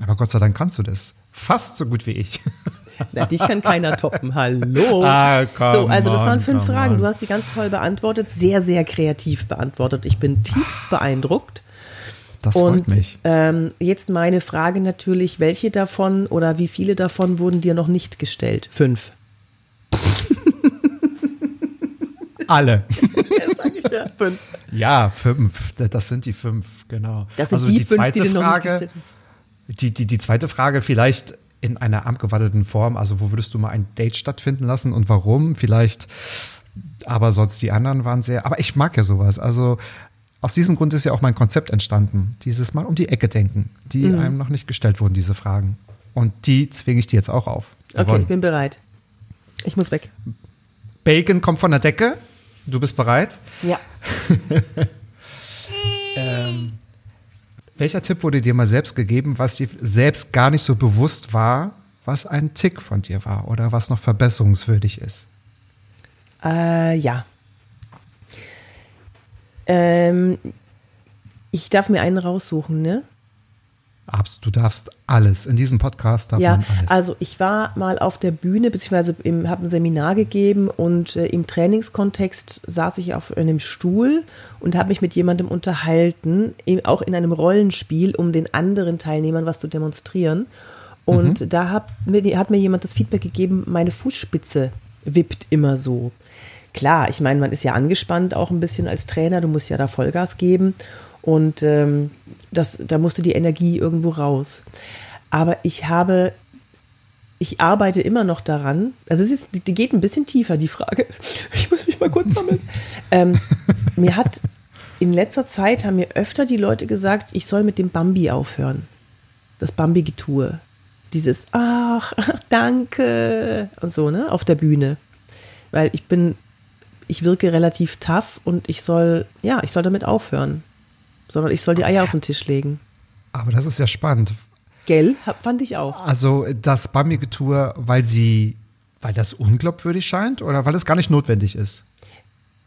Aber Gott sei Dank kannst du das. Fast so gut wie ich. Na, dich kann keiner toppen. Hallo. Ah, komm, so, also das waren fünf Fragen. Du hast sie ganz toll beantwortet, sehr, sehr kreativ beantwortet. Ich bin tiefst beeindruckt. Das Und freut mich. ähm, jetzt meine Frage natürlich, welche davon oder wie viele davon wurden dir noch nicht gestellt? Fünf. Alle. ja, sag ich ja. Fünf. Ja, fünf. Das sind die fünf, genau. Das sind also die, die fünf, zweite die dir noch nicht Frage. Die, die, die zweite Frage vielleicht in einer abgewandelten Form. Also wo würdest du mal ein Date stattfinden lassen und warum? Vielleicht, aber sonst die anderen waren sehr, aber ich mag ja sowas. Also aus diesem Grund ist ja auch mein Konzept entstanden. Dieses Mal um die Ecke denken, die Mhm. einem noch nicht gestellt wurden, diese Fragen. Und die zwinge ich dir jetzt auch auf. Okay, Yvonne. ich bin bereit. Ich muss weg. Bacon kommt von der Decke. Du bist bereit? Ja. Ähm, welcher Tipp wurde dir mal selbst gegeben, was dir selbst gar nicht so bewusst war, was ein Tick von dir war oder was noch verbesserungswürdig ist? Äh, ja. Ähm, ich darf mir einen raussuchen, ne? Du darfst alles. In diesem Podcast darf ja, man alles. Also ich war mal auf der Bühne, beziehungsweise habe ein Seminar gegeben und äh, im Trainingskontext saß ich auf einem Stuhl und habe mich mit jemandem unterhalten, auch in einem Rollenspiel, um den anderen Teilnehmern was zu demonstrieren. Und mhm. da hat mir, hat mir jemand das Feedback gegeben, meine Fußspitze wippt immer so. Klar, ich meine, man ist ja angespannt auch ein bisschen als Trainer, du musst ja da Vollgas geben. Und ähm, das, da musste die Energie irgendwo raus. Aber ich habe, ich arbeite immer noch daran. Also es ist, die geht ein bisschen tiefer, die Frage. Ich muss mich mal kurz sammeln. ähm, mir hat in letzter Zeit haben mir öfter die Leute gesagt, ich soll mit dem Bambi aufhören. Das Bambi-Getue. Dieses, ach, danke und so, ne, auf der Bühne. Weil ich bin, ich wirke relativ tough und ich soll, ja, ich soll damit aufhören sondern ich soll die Eier auf den Tisch legen. Aber das ist ja spannend. Gell, fand ich auch. Also das Bambi-Getue, weil sie, weil das unglaubwürdig scheint oder weil es gar nicht notwendig ist?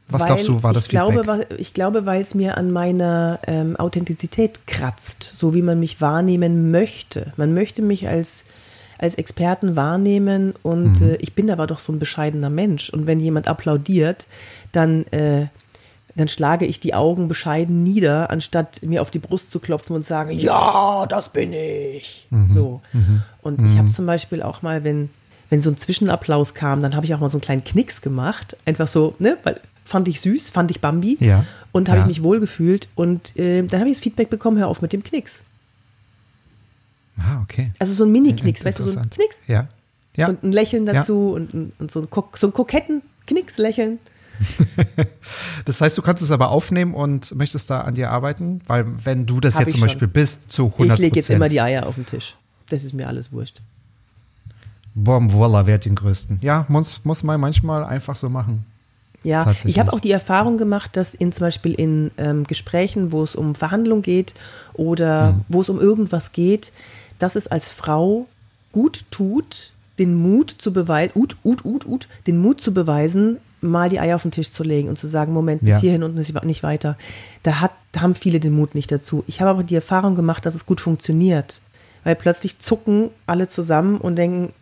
Was weil glaubst du, war das ich glaube, ich glaube, weil es mir an meiner ähm, Authentizität kratzt, so wie man mich wahrnehmen möchte. Man möchte mich als, als Experten wahrnehmen und mhm. äh, ich bin aber doch so ein bescheidener Mensch. Und wenn jemand applaudiert, dann äh, dann schlage ich die Augen bescheiden nieder, anstatt mir auf die Brust zu klopfen und sagen, ja, das bin ich. Mhm. So. Mhm. Und mhm. ich habe zum Beispiel auch mal, wenn, wenn so ein Zwischenapplaus kam, dann habe ich auch mal so einen kleinen Knicks gemacht. Einfach so, ne, weil fand ich süß, fand ich Bambi. Ja. Und habe ja. ich mich wohlgefühlt. Und äh, dann habe ich das Feedback bekommen, hör auf mit dem Knicks. Ah, okay. Also so ein Mini-Knicks, weißt du, so ein Knicks. Ja. ja. Und ein Lächeln dazu ja. und, und, so, ein, so ein koketten Knicks-Lächeln. das heißt, du kannst es aber aufnehmen und möchtest da an dir arbeiten? Weil wenn du das Hab jetzt zum Beispiel schon. bist, zu 100 Ich lege jetzt immer die Eier auf den Tisch. Das ist mir alles wurscht. Bom, voila, wer hat den größten? Ja, muss, muss man manchmal einfach so machen. Ja, ich habe auch die Erfahrung gemacht, dass in zum Beispiel in ähm, Gesprächen, wo es um Verhandlung geht oder mhm. wo es um irgendwas geht, dass es als Frau gut tut, den Mut zu beweisen, ut, ut, ut, ut, den Mut zu beweisen, mal die Eier auf den Tisch zu legen und zu sagen, Moment, bis ja. hierhin und nicht weiter. Da, hat, da haben viele den Mut nicht dazu. Ich habe aber die Erfahrung gemacht, dass es gut funktioniert. Weil plötzlich zucken alle zusammen und denken,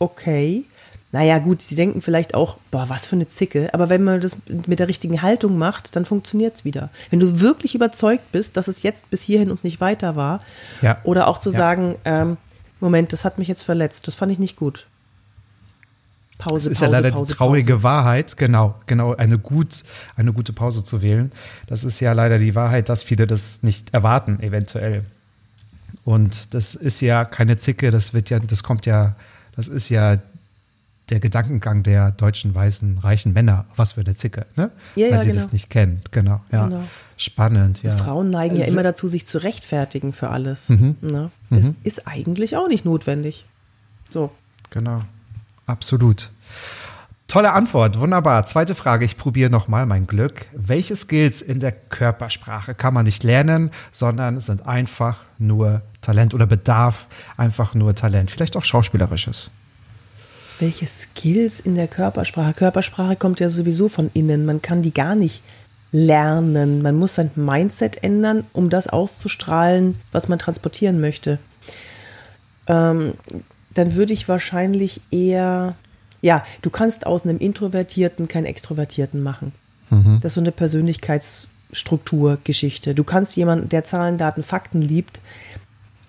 okay, naja, gut, sie denken vielleicht auch, boah, was für eine Zicke. Aber wenn man das mit der richtigen Haltung macht, dann funktioniert es wieder. Wenn du wirklich überzeugt bist, dass es jetzt bis hierhin und nicht weiter war, ja. oder auch zu ja. sagen, ähm, Moment, das hat mich jetzt verletzt, das fand ich nicht gut. Pause, das ist Pause, ja leider Pause, die traurige Pause. Wahrheit, genau, genau, eine gut, eine gute Pause zu wählen. Das ist ja leider die Wahrheit, dass viele das nicht erwarten, eventuell. Und das ist ja keine Zicke, das wird ja, das kommt ja, das ist ja der Gedankengang der deutschen weißen reichen Männer. Was für eine Zicke, ne? Ja, Weil ja, sie genau. das nicht kennen, genau. Ja. Genau. Spannend, ja. Frauen neigen ja also immer dazu, sich zu rechtfertigen für alles. Mhm. Ne? Das mhm. ist eigentlich auch nicht notwendig. So. Genau. Absolut. Tolle Antwort, wunderbar. Zweite Frage, ich probiere nochmal mein Glück. Welche Skills in der Körpersprache kann man nicht lernen, sondern sind einfach nur Talent oder bedarf einfach nur Talent, vielleicht auch schauspielerisches? Welche Skills in der Körpersprache? Körpersprache kommt ja sowieso von innen, man kann die gar nicht lernen. Man muss sein Mindset ändern, um das auszustrahlen, was man transportieren möchte. Ähm, dann würde ich wahrscheinlich eher, ja, du kannst aus einem Introvertierten keinen Extrovertierten machen. Mhm. Das ist so eine Persönlichkeitsstrukturgeschichte. Du kannst jemanden, der Zahlen, Daten, Fakten liebt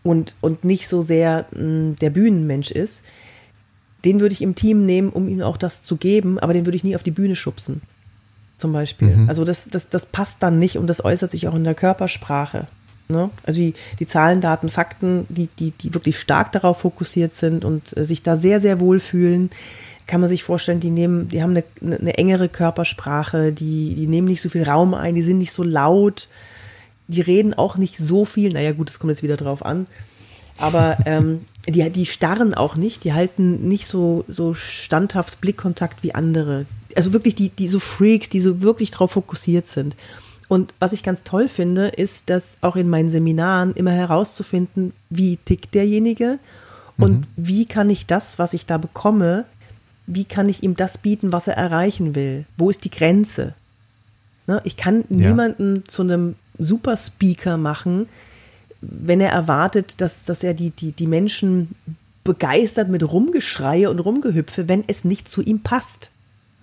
und, und nicht so sehr mh, hm, der Bühnenmensch ist, den würde ich im Team nehmen, um ihm auch das zu geben, aber den würde ich nie auf die Bühne schubsen. Zum Beispiel. Mhm. Also das, das, das passt dann nicht und das äußert sich auch in der Körpersprache. Ne? Also die, die Zahlen, Daten, Fakten, die, die, die wirklich stark darauf fokussiert sind und äh, sich da sehr, sehr wohl fühlen, kann man sich vorstellen, die nehmen, die haben eine, eine engere Körpersprache, die, die nehmen nicht so viel Raum ein, die sind nicht so laut, die reden auch nicht so viel, naja gut, das kommt jetzt wieder drauf an. Aber ähm, die, die starren auch nicht, die halten nicht so, so standhaft Blickkontakt wie andere. Also wirklich die, die so Freaks, die so wirklich drauf fokussiert sind. Und was ich ganz toll finde, ist, dass auch in meinen Seminaren immer herauszufinden, wie tickt derjenige Und mhm. wie kann ich das, was ich da bekomme, wie kann ich ihm das bieten, was er erreichen will? Wo ist die Grenze? Ne? Ich kann ja. niemanden zu einem Superspeaker machen, wenn er erwartet, dass, dass er die, die, die Menschen begeistert mit Rumgeschreie und Rumgehüpfe, wenn es nicht zu ihm passt.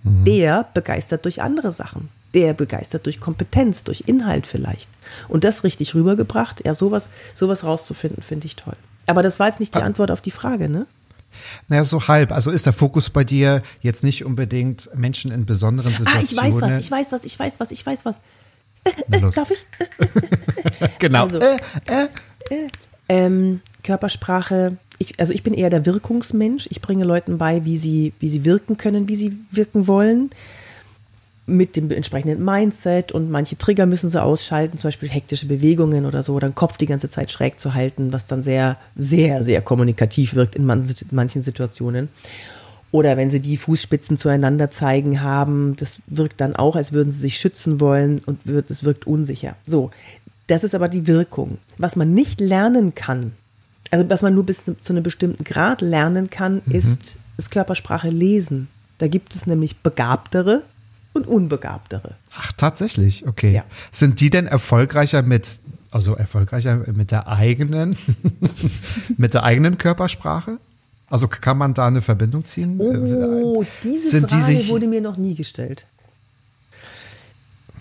Mhm. Der begeistert durch andere Sachen. Der begeistert durch Kompetenz, durch Inhalt vielleicht. Und das richtig rübergebracht, ja, sowas, sowas rauszufinden, finde ich toll. Aber das war jetzt nicht die. Antwort auf die Frage, ne? Naja, so halb. Also ist der Fokus bei dir jetzt nicht unbedingt Menschen in besonderen Situationen? Ah, ich weiß was, ich weiß was, ich weiß was, ich weiß was. Darf ich? genau. Also, äh, äh. Äh, ähm, Körpersprache. Ich, also ich bin eher der Wirkungsmensch. Ich bringe Leuten bei, wie sie, wie sie wirken können, wie sie wirken wollen. Mit dem entsprechenden Mindset und manche Trigger müssen sie ausschalten, zum Beispiel hektische Bewegungen oder so, oder den Kopf die ganze Zeit schräg zu halten, was dann sehr, sehr, sehr kommunikativ wirkt in manchen Situationen. Oder wenn sie die Fußspitzen zueinander zeigen haben, das wirkt dann auch, als würden sie sich schützen wollen und es wirkt unsicher. So, das ist aber die Wirkung. Was man nicht lernen kann, also was man nur bis zu einem bestimmten Grad lernen kann, mhm. ist das Körpersprache lesen. Da gibt es nämlich begabtere und unbegabtere. Ach, tatsächlich, okay. Ja. Sind die denn erfolgreicher mit, also erfolgreicher mit der eigenen, mit der eigenen Körpersprache? Also kann man da eine Verbindung ziehen? Oh, diese Sind Frage die sich wurde mir noch nie gestellt.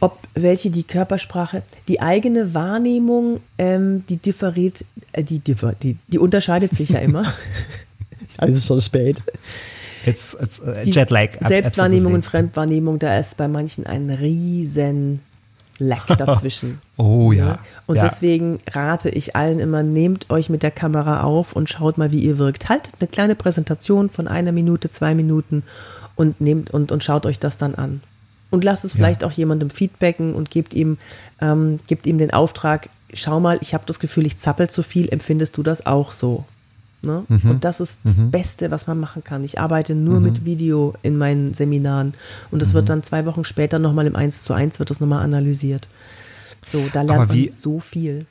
Ob welche die Körpersprache, die eigene Wahrnehmung, ähm, die differiert, äh, die, differ, die, die unterscheidet sich ja immer. also schon spät. It's, it's, uh, Jetlag. Selbstwahrnehmung und Fremdwahrnehmung, da ist bei manchen ein riesen Lack dazwischen. oh ja. Ne? Und ja. deswegen rate ich allen immer, nehmt euch mit der Kamera auf und schaut mal, wie ihr wirkt. Haltet eine kleine Präsentation von einer Minute, zwei Minuten und nehmt und, und schaut euch das dann an. Und lasst es vielleicht ja. auch jemandem feedbacken und gebt ihm, ähm, gebt ihm den Auftrag, schau mal, ich habe das Gefühl, ich zappel zu viel, empfindest du das auch so? Ne? Mhm. Und das ist das mhm. Beste, was man machen kann. Ich arbeite nur mhm. mit Video in meinen Seminaren und das wird mhm. dann zwei Wochen später nochmal im 1 zu 1 wird das nochmal analysiert. So, da lernt man so viel.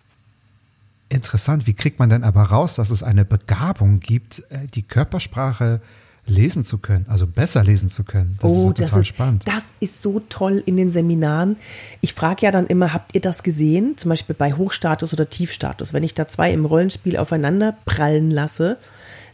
Interessant, wie kriegt man denn aber raus, dass es eine Begabung gibt, äh, die Körpersprache lesen zu können, also besser lesen zu können. Das oh, ist total das ist, spannend. Das ist so toll in den Seminaren. Ich frage ja dann immer, habt ihr das gesehen? Zum Beispiel bei Hochstatus oder Tiefstatus. Wenn ich da zwei im Rollenspiel aufeinander prallen lasse,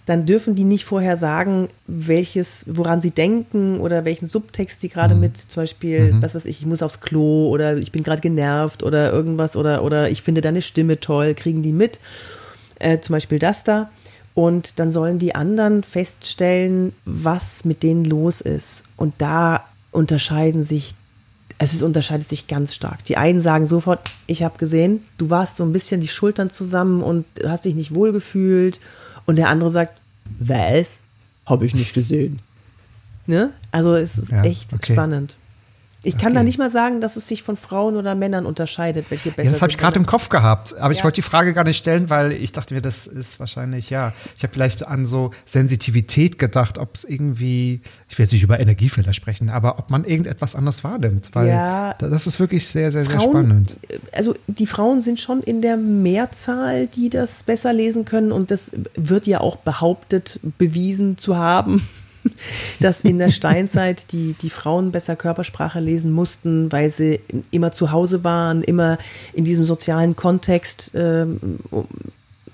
dann dürfen die nicht vorher sagen, welches, woran sie denken oder welchen Subtext sie gerade mhm. mit, zum Beispiel, mhm. was weiß ich, ich muss aufs Klo oder ich bin gerade genervt oder irgendwas oder, oder ich finde deine Stimme toll, kriegen die mit. Äh, zum Beispiel das da. Und dann sollen die anderen feststellen, was mit denen los ist. Und da unterscheiden sich, also es unterscheidet sich ganz stark. Die einen sagen sofort, ich habe gesehen, du warst so ein bisschen die Schultern zusammen und hast dich nicht wohlgefühlt. Und der andere sagt, was? Habe ich nicht gesehen. Ne? Also es ist ja, echt okay. spannend. Ich kann okay. da nicht mal sagen, dass es sich von Frauen oder Männern unterscheidet, welche besser ja, Das habe ich gerade im Kopf gehabt, aber ja. ich wollte die Frage gar nicht stellen, weil ich dachte mir, das ist wahrscheinlich, ja, ich habe vielleicht an so Sensitivität gedacht, ob es irgendwie, ich will jetzt nicht über Energiefelder sprechen, aber ob man irgendetwas anders wahrnimmt, weil ja, das ist wirklich sehr, sehr, Frauen, sehr spannend. Also die Frauen sind schon in der Mehrzahl, die das besser lesen können und das wird ja auch behauptet, bewiesen zu haben dass in der Steinzeit die, die Frauen besser Körpersprache lesen mussten, weil sie immer zu Hause waren, immer in diesem sozialen Kontext ähm,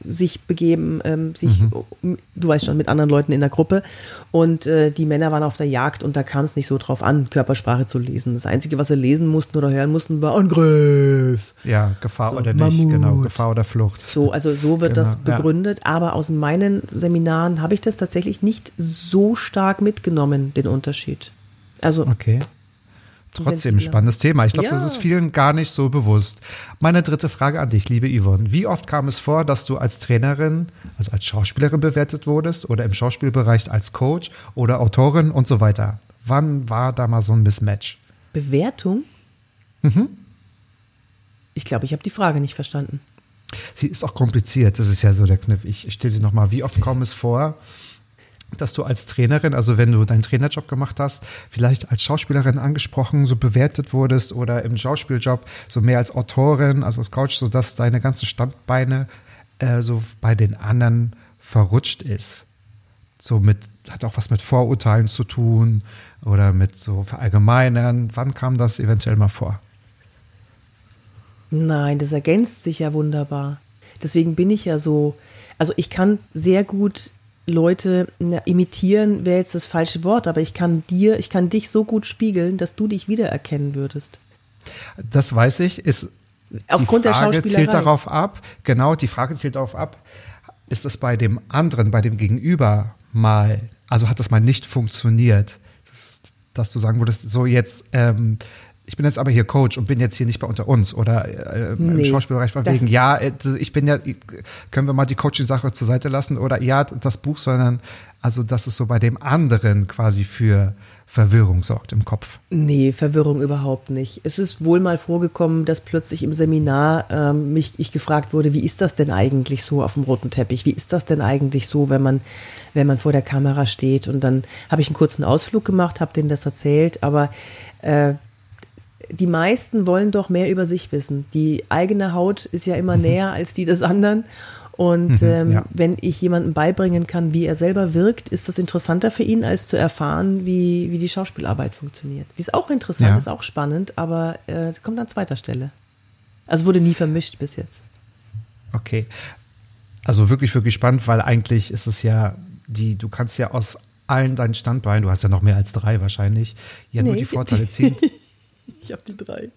sich begeben, ähm, sich, mhm. du weißt schon, mit anderen Leuten in der Gruppe. Und äh, die Männer waren auf der Jagd und da kam es nicht so drauf an, Körpersprache zu lesen. Das Einzige, was sie lesen mussten oder hören mussten, war Angriff. Ja, Gefahr so, oder nicht, Mammut. genau, Gefahr oder Flucht. So, also so wird genau, das begründet. Ja. Aber aus meinen Seminaren habe ich das tatsächlich nicht so stark mitgenommen, den Unterschied. Also okay. Trotzdem spannendes Thema. Ich glaube, ja. das ist vielen gar nicht so bewusst. Meine dritte Frage an dich, liebe Yvonne. Wie oft kam es vor, dass du als Trainerin, also als Schauspielerin bewertet wurdest oder im Schauspielbereich als Coach oder Autorin und so weiter? Wann war da mal so ein Mismatch? Bewertung? Mhm. Ich glaube, ich habe die Frage nicht verstanden. Sie ist auch kompliziert. Das ist ja so der Kniff. Ich stelle sie nochmal. Wie oft kam es vor, dass du als Trainerin, also wenn du deinen Trainerjob gemacht hast, vielleicht als Schauspielerin angesprochen, so bewertet wurdest oder im Schauspieljob so mehr als Autorin, also als Coach, so dass deine ganzen Standbeine äh, so bei den anderen verrutscht ist? So mit, hat auch was mit Vorurteilen zu tun oder mit so Verallgemeinern. Wann kam das eventuell mal vor? Nein, das ergänzt sich ja wunderbar. Deswegen bin ich ja so, also ich kann sehr gut Leute na, imitieren, wäre jetzt das falsche Wort, aber ich kann dir, ich kann dich so gut spiegeln, dass du dich wiedererkennen würdest. Das weiß ich, ist Aufgrund die Frage zielt darauf ab, genau, die Frage zielt darauf ab, ist es bei dem anderen, bei dem Gegenüber mal, also hat das mal nicht funktioniert, dass, dass du sagen würdest, so jetzt, ähm, ich bin jetzt aber hier Coach und bin jetzt hier nicht bei unter uns oder äh, nee, im Schauspielbereich von wegen, ja, äh, ich bin ja, können wir mal die Coaching-Sache zur Seite lassen oder ja, das Buch, sondern also, dass es so bei dem anderen quasi für Verwirrung sorgt im Kopf. Nee, Verwirrung überhaupt nicht. Es ist wohl mal vorgekommen, dass plötzlich im Seminar ähm, mich ich gefragt wurde, wie ist das denn eigentlich so auf dem roten Teppich? Wie ist das denn eigentlich so, wenn man wenn man vor der Kamera steht? Und dann habe ich einen kurzen Ausflug gemacht, habe denen das erzählt, aber äh, die meisten wollen doch mehr über sich wissen. Die eigene Haut ist ja immer mhm. näher als die des anderen. Und mhm, ähm, ja. wenn ich jemandem beibringen kann, wie er selber wirkt, ist das interessanter für ihn, als zu erfahren, wie, wie die Schauspielarbeit funktioniert. Die ist auch interessant, ja. ist auch spannend, aber äh, kommt an zweiter Stelle. Also wurde nie vermischt bis jetzt. Okay. Also wirklich, wirklich spannend, weil eigentlich ist es ja die, du kannst ja aus allen deinen Standbeinen, du hast ja noch mehr als drei wahrscheinlich, ja nee, nur die Vorteile ziehen. ich habe die drei.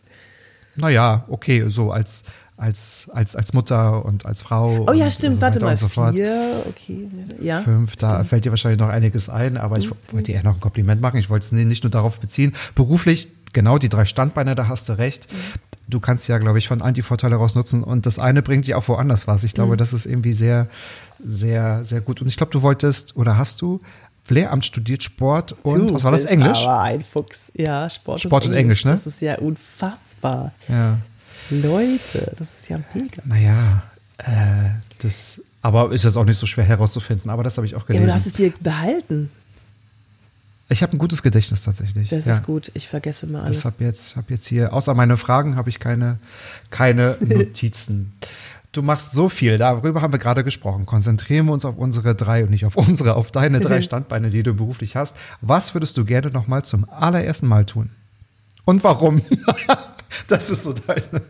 Naja, okay, so als, als, als, als Mutter und als Frau. Oh ja, stimmt, so warte mal. So vier, okay. Ja, Fünf, da stimmt. fällt dir wahrscheinlich noch einiges ein, aber ich wollte dir eher noch ein Kompliment machen. Ich wollte es nicht nur darauf beziehen. Beruflich, genau die drei Standbeine, da hast du recht. Mhm. Du kannst ja, glaube ich, von Anti-Vorteile rausnutzen und das eine bringt dir auch woanders was. Ich glaube, mhm. das ist irgendwie sehr, sehr, sehr gut. Und ich glaube, du wolltest oder hast du Lehramt studiert Sport und du was war das? Englisch? Aber ein Fuchs. Ja, Sport, Sport und, Englisch. und Englisch, ne? Das ist ja unfassbar. Ja. Leute, das ist ja mega. Naja, äh, das, aber ist jetzt auch nicht so schwer herauszufinden, aber das habe ich auch gelesen. Ja, du hast es dir behalten. Ich habe ein gutes Gedächtnis tatsächlich. Das ja. ist gut. Ich vergesse mal alles. Ich habe jetzt, hab jetzt hier, außer meine Fragen, habe ich keine, keine Notizen. Du machst so viel, darüber haben wir gerade gesprochen. Konzentrieren wir uns auf unsere drei und nicht auf unsere, auf deine drei Standbeine, die du beruflich hast. Was würdest du gerne nochmal zum allerersten Mal tun? Und warum? Das ist so deine.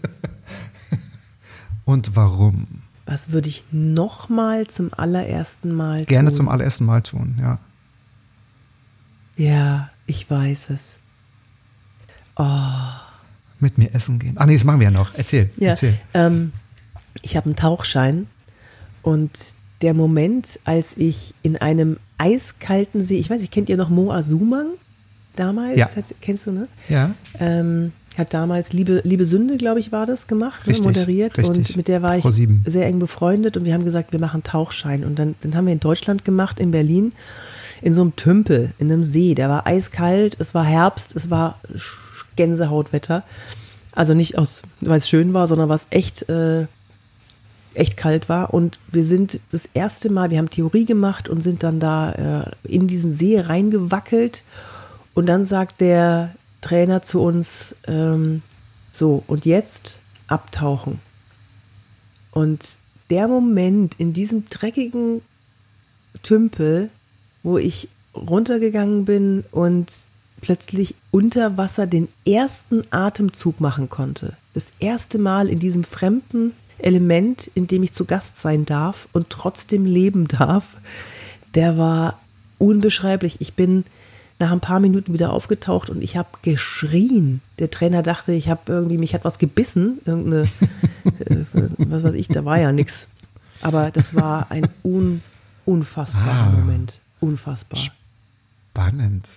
Und warum? Was würde ich nochmal zum allerersten Mal tun? Gerne zum allerersten Mal tun, ja. Ja, ich weiß es. Oh. Mit mir essen gehen. Ah, nee, das machen wir ja noch. Erzähl. Ja, erzähl. Ähm, ich habe einen Tauchschein und der Moment, als ich in einem eiskalten See, ich weiß nicht, kennt ihr noch Moa Sumang damals? Ja. Kennst du, ne? Ja. Ähm, hat damals Liebe, Liebe Sünde, glaube ich, war das gemacht, richtig, ne, moderiert. Richtig. Und mit der war ich sehr eng befreundet und wir haben gesagt, wir machen Tauchschein. Und dann, dann haben wir in Deutschland gemacht, in Berlin, in so einem Tümpel, in einem See. Der war eiskalt, es war Herbst, es war Gänsehautwetter. Also nicht aus, weil es schön war, sondern was echt, äh, echt kalt war. Und wir sind das erste Mal, wir haben Theorie gemacht und sind dann da äh, in diesen See reingewackelt. Und dann sagt der Trainer zu uns, ähm, so, und jetzt abtauchen. Und der Moment in diesem dreckigen Tümpel, wo ich runtergegangen bin und plötzlich unter Wasser den ersten Atemzug machen konnte. Das erste Mal in diesem fremden Element, in dem ich zu Gast sein darf und trotzdem leben darf, der war unbeschreiblich. Ich bin nach ein paar Minuten wieder aufgetaucht und ich habe geschrien. Der Trainer dachte, ich habe irgendwie, mich hat was gebissen, irgendeine, äh, was weiß ich, da war ja nichts. Aber das war ein un, unfassbarer ah, Moment. Unfassbar. Spannend.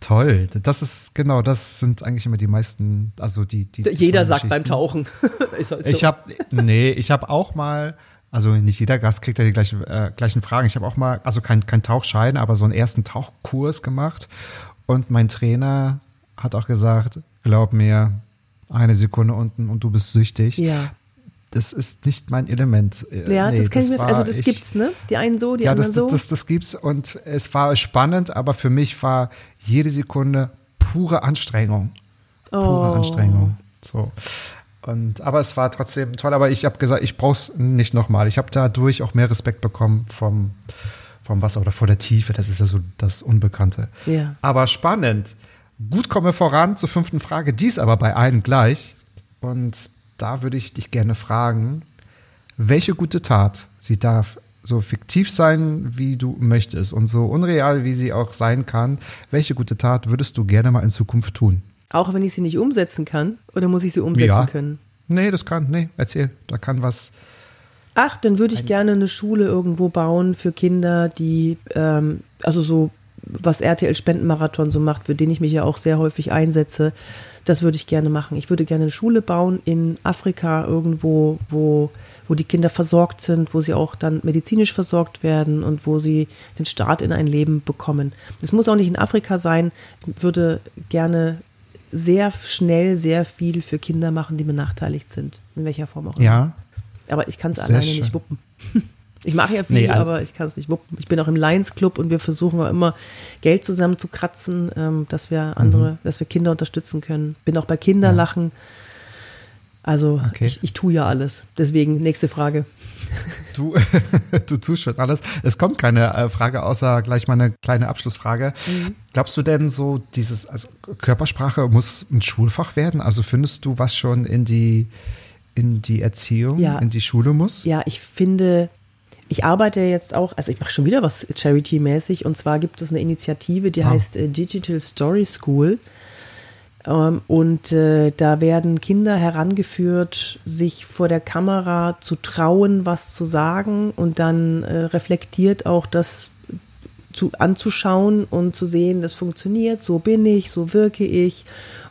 Toll. Das ist, genau, das sind eigentlich immer die meisten, also die, die. Jeder sagt beim Tauchen. halt so. Ich habe, nee, ich habe auch mal, also nicht jeder Gast kriegt ja die gleichen, äh, gleichen Fragen. Ich habe auch mal, also kein, kein Tauchschein, aber so einen ersten Tauchkurs gemacht. Und mein Trainer hat auch gesagt, glaub mir, eine Sekunde unten und du bist süchtig. Ja. Das ist nicht mein Element. Äh, ja, nee, das kann ich mir, also das ich, gibt's, ne? Die einen so, die ja, anderen das, so. Ja, das, das, das gibt's und es war spannend, aber für mich war jede Sekunde pure Anstrengung. Pure oh. Anstrengung. So. Und, aber es war trotzdem toll. Aber ich habe gesagt, ich brauche es nicht nochmal. Ich habe dadurch auch mehr Respekt bekommen vom, vom Wasser oder vor der Tiefe. Das ist ja so das Unbekannte. Ja. Aber spannend. Gut komme voran zur fünften Frage. Dies aber bei allen gleich. Und da würde ich dich gerne fragen, welche gute Tat, sie darf so fiktiv sein, wie du möchtest und so unreal, wie sie auch sein kann, welche gute Tat würdest du gerne mal in Zukunft tun? Auch wenn ich sie nicht umsetzen kann? Oder muss ich sie umsetzen ja. können? Nee, das kann, nee, erzähl. Da kann was. Ach, dann würde ich gerne eine Schule irgendwo bauen für Kinder, die, ähm, also so, was RTL Spendenmarathon so macht, für den ich mich ja auch sehr häufig einsetze. Das würde ich gerne machen. Ich würde gerne eine Schule bauen in Afrika irgendwo, wo, wo die Kinder versorgt sind, wo sie auch dann medizinisch versorgt werden und wo sie den Start in ein Leben bekommen. Es muss auch nicht in Afrika sein. Ich würde gerne sehr schnell sehr viel für Kinder machen, die benachteiligt sind. In welcher Form auch immer. Ja. Aber ich kann es alleine schön. nicht wuppen. Ich mache ja viel, nee, aber ich kann es nicht wuppen. Ich bin auch im Lions Club und wir versuchen auch immer Geld zusammen zu kratzen, ähm, dass wir andere, mhm. dass wir Kinder unterstützen können. Bin auch bei Kinderlachen. Ja. Also okay. ich, ich tue ja alles. Deswegen nächste Frage. Du, du tust schon alles. Es kommt keine äh, Frage, außer gleich mal eine kleine Abschlussfrage. Mhm. Glaubst du denn so, dieses, also Körpersprache muss ein Schulfach werden? Also findest du, was schon in die, in die Erziehung, ja. in die Schule muss? Ja, ich finde, ich arbeite jetzt auch, also ich mache schon wieder was Charity-mäßig und zwar gibt es eine Initiative, die ah. heißt äh, Digital Story School. Ähm, und äh, da werden Kinder herangeführt, sich vor der Kamera zu trauen, was zu sagen und dann äh, reflektiert auch das zu, anzuschauen und zu sehen, das funktioniert, so bin ich, so wirke ich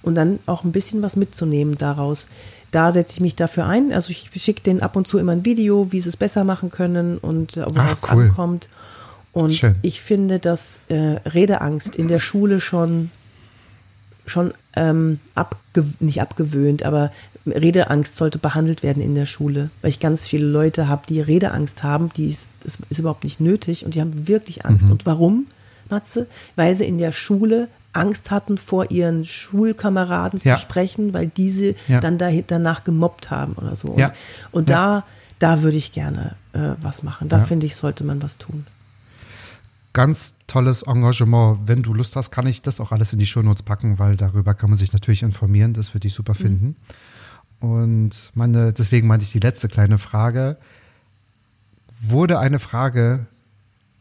und dann auch ein bisschen was mitzunehmen daraus. Da setze ich mich dafür ein. Also ich schicke denen ab und zu immer ein Video, wie sie es besser machen können und worauf es cool. ankommt. Und Schön. ich finde, dass äh, Redeangst in der Schule schon schon ähm, abge nicht abgewöhnt, aber Redeangst sollte behandelt werden in der Schule, weil ich ganz viele Leute habe, die Redeangst haben, die ist, das ist überhaupt nicht nötig und die haben wirklich Angst. Mhm. Und warum, Matze? Weil sie in der Schule Angst hatten, vor ihren Schulkameraden ja. zu sprechen, weil diese ja. dann da, danach gemobbt haben oder so. Ja. Und, und da, da würde ich gerne äh, was machen. Da finde ich, sollte man was tun ganz tolles Engagement. Wenn du Lust hast, kann ich das auch alles in die Shownotes packen, weil darüber kann man sich natürlich informieren. Das würde ich super mhm. finden. Und meine, deswegen meinte ich die letzte kleine Frage. Wurde eine Frage,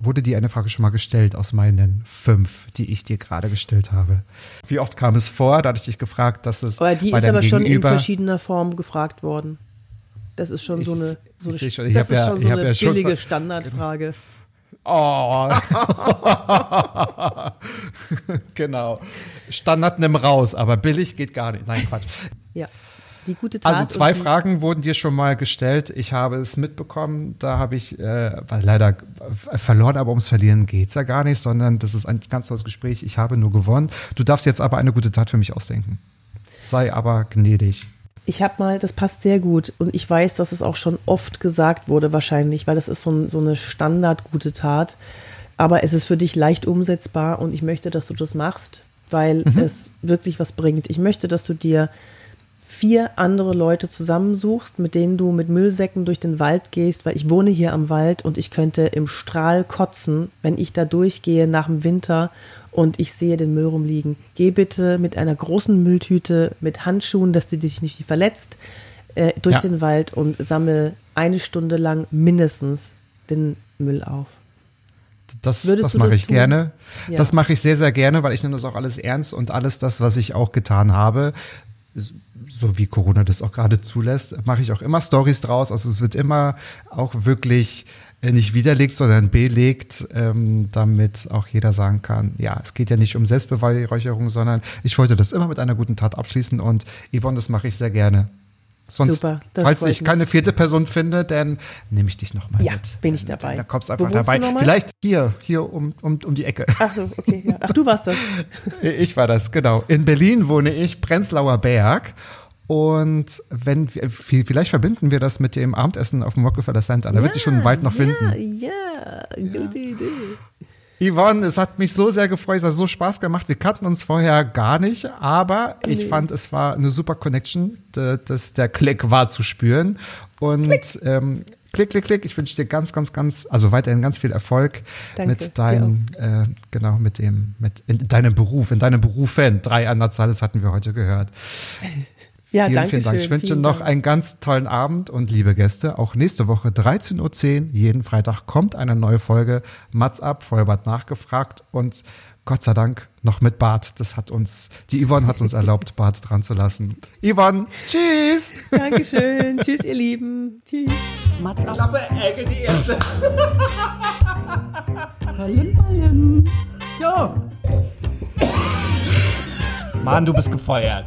wurde dir eine Frage schon mal gestellt aus meinen fünf, die ich dir gerade gestellt habe? Wie oft kam es vor? Da hatte ich dich gefragt, dass es. Aber die ist aber schon in verschiedener Form gefragt worden. Das ist schon ich, so eine, so eine, schon, das ist ja, schon so eine ja billige Standardfrage. Oh. genau. Standard nimm raus, aber billig geht gar nicht. Nein, Quatsch. Ja. Die gute Tat also zwei Fragen wurden dir schon mal gestellt. Ich habe es mitbekommen. Da habe ich äh, leider verloren, aber ums Verlieren geht es ja gar nicht, sondern das ist ein ganz tolles Gespräch. Ich habe nur gewonnen. Du darfst jetzt aber eine gute Tat für mich ausdenken. Sei aber gnädig. Ich habe mal, das passt sehr gut und ich weiß, dass es auch schon oft gesagt wurde wahrscheinlich, weil das ist so, so eine standardgute Tat. Aber es ist für dich leicht umsetzbar und ich möchte, dass du das machst, weil mhm. es wirklich was bringt. Ich möchte, dass du dir vier andere Leute zusammensuchst, mit denen du mit Müllsäcken durch den Wald gehst, weil ich wohne hier am Wald und ich könnte im Strahl kotzen, wenn ich da durchgehe nach dem Winter und ich sehe den Müll rumliegen. Geh bitte mit einer großen Mülltüte mit Handschuhen, dass du dich nicht verletzt, äh, durch ja. den Wald und sammle eine Stunde lang mindestens den Müll auf. Das, das mache ich tun? gerne. Ja. Das mache ich sehr, sehr gerne, weil ich nehme das auch alles ernst und alles das, was ich auch getan habe, so wie Corona das auch gerade zulässt, mache ich auch immer Stories draus. Also es wird immer auch wirklich äh, nicht widerlegt, sondern belegt, ähm, damit auch jeder sagen kann, ja, es geht ja nicht um Selbstbeweihräucherung, sondern ich wollte das immer mit einer guten Tat abschließen und Yvonne, das mache ich sehr gerne. Sonst, Super, falls ich mich. keine vierte Person finde, dann nehme ich dich nochmal ja, mit. Ja, bin ich dabei. Da kommst du einfach dabei. Vielleicht hier, hier um, um, um die Ecke. Ach so, okay. Ja. Ach, du warst das. ich war das, genau. In Berlin wohne ich, Prenzlauer Berg. Und wenn vielleicht verbinden wir das mit dem Abendessen auf dem Rockefeller Center. Da ja, wird sich schon weit noch ja, finden. Ja, gute. Idee. Yvonne, es hat mich so sehr gefreut, es hat so Spaß gemacht. Wir kannten uns vorher gar nicht, aber ich nee. fand, es war eine super Connection. Das, der Klick war zu spüren. Und Klick. Ähm, klick, klick, klick. Ich wünsche dir ganz, ganz, ganz, also weiterhin ganz viel Erfolg Danke, mit deinem, äh, genau, mit dem, mit in deinem Beruf, in deinem Berufen. Drei an der Zahl, das hatten wir heute gehört. Ja, vielen, vielen Dank. Ich wünsche noch Dank. einen ganz tollen Abend und liebe Gäste, auch nächste Woche 13.10 Uhr, jeden Freitag kommt eine neue Folge Mats ab, Vollbart nachgefragt und Gott sei Dank noch mit Bart. Das hat uns, die Yvonne hat uns erlaubt, Bart dran zu lassen. Yvonne, tschüss. Dankeschön. tschüss, ihr Lieben. Tschüss. Mats ab. Klappe, Ecke, die erste. Ballim, ballim. So. Mann, du bist gefeuert.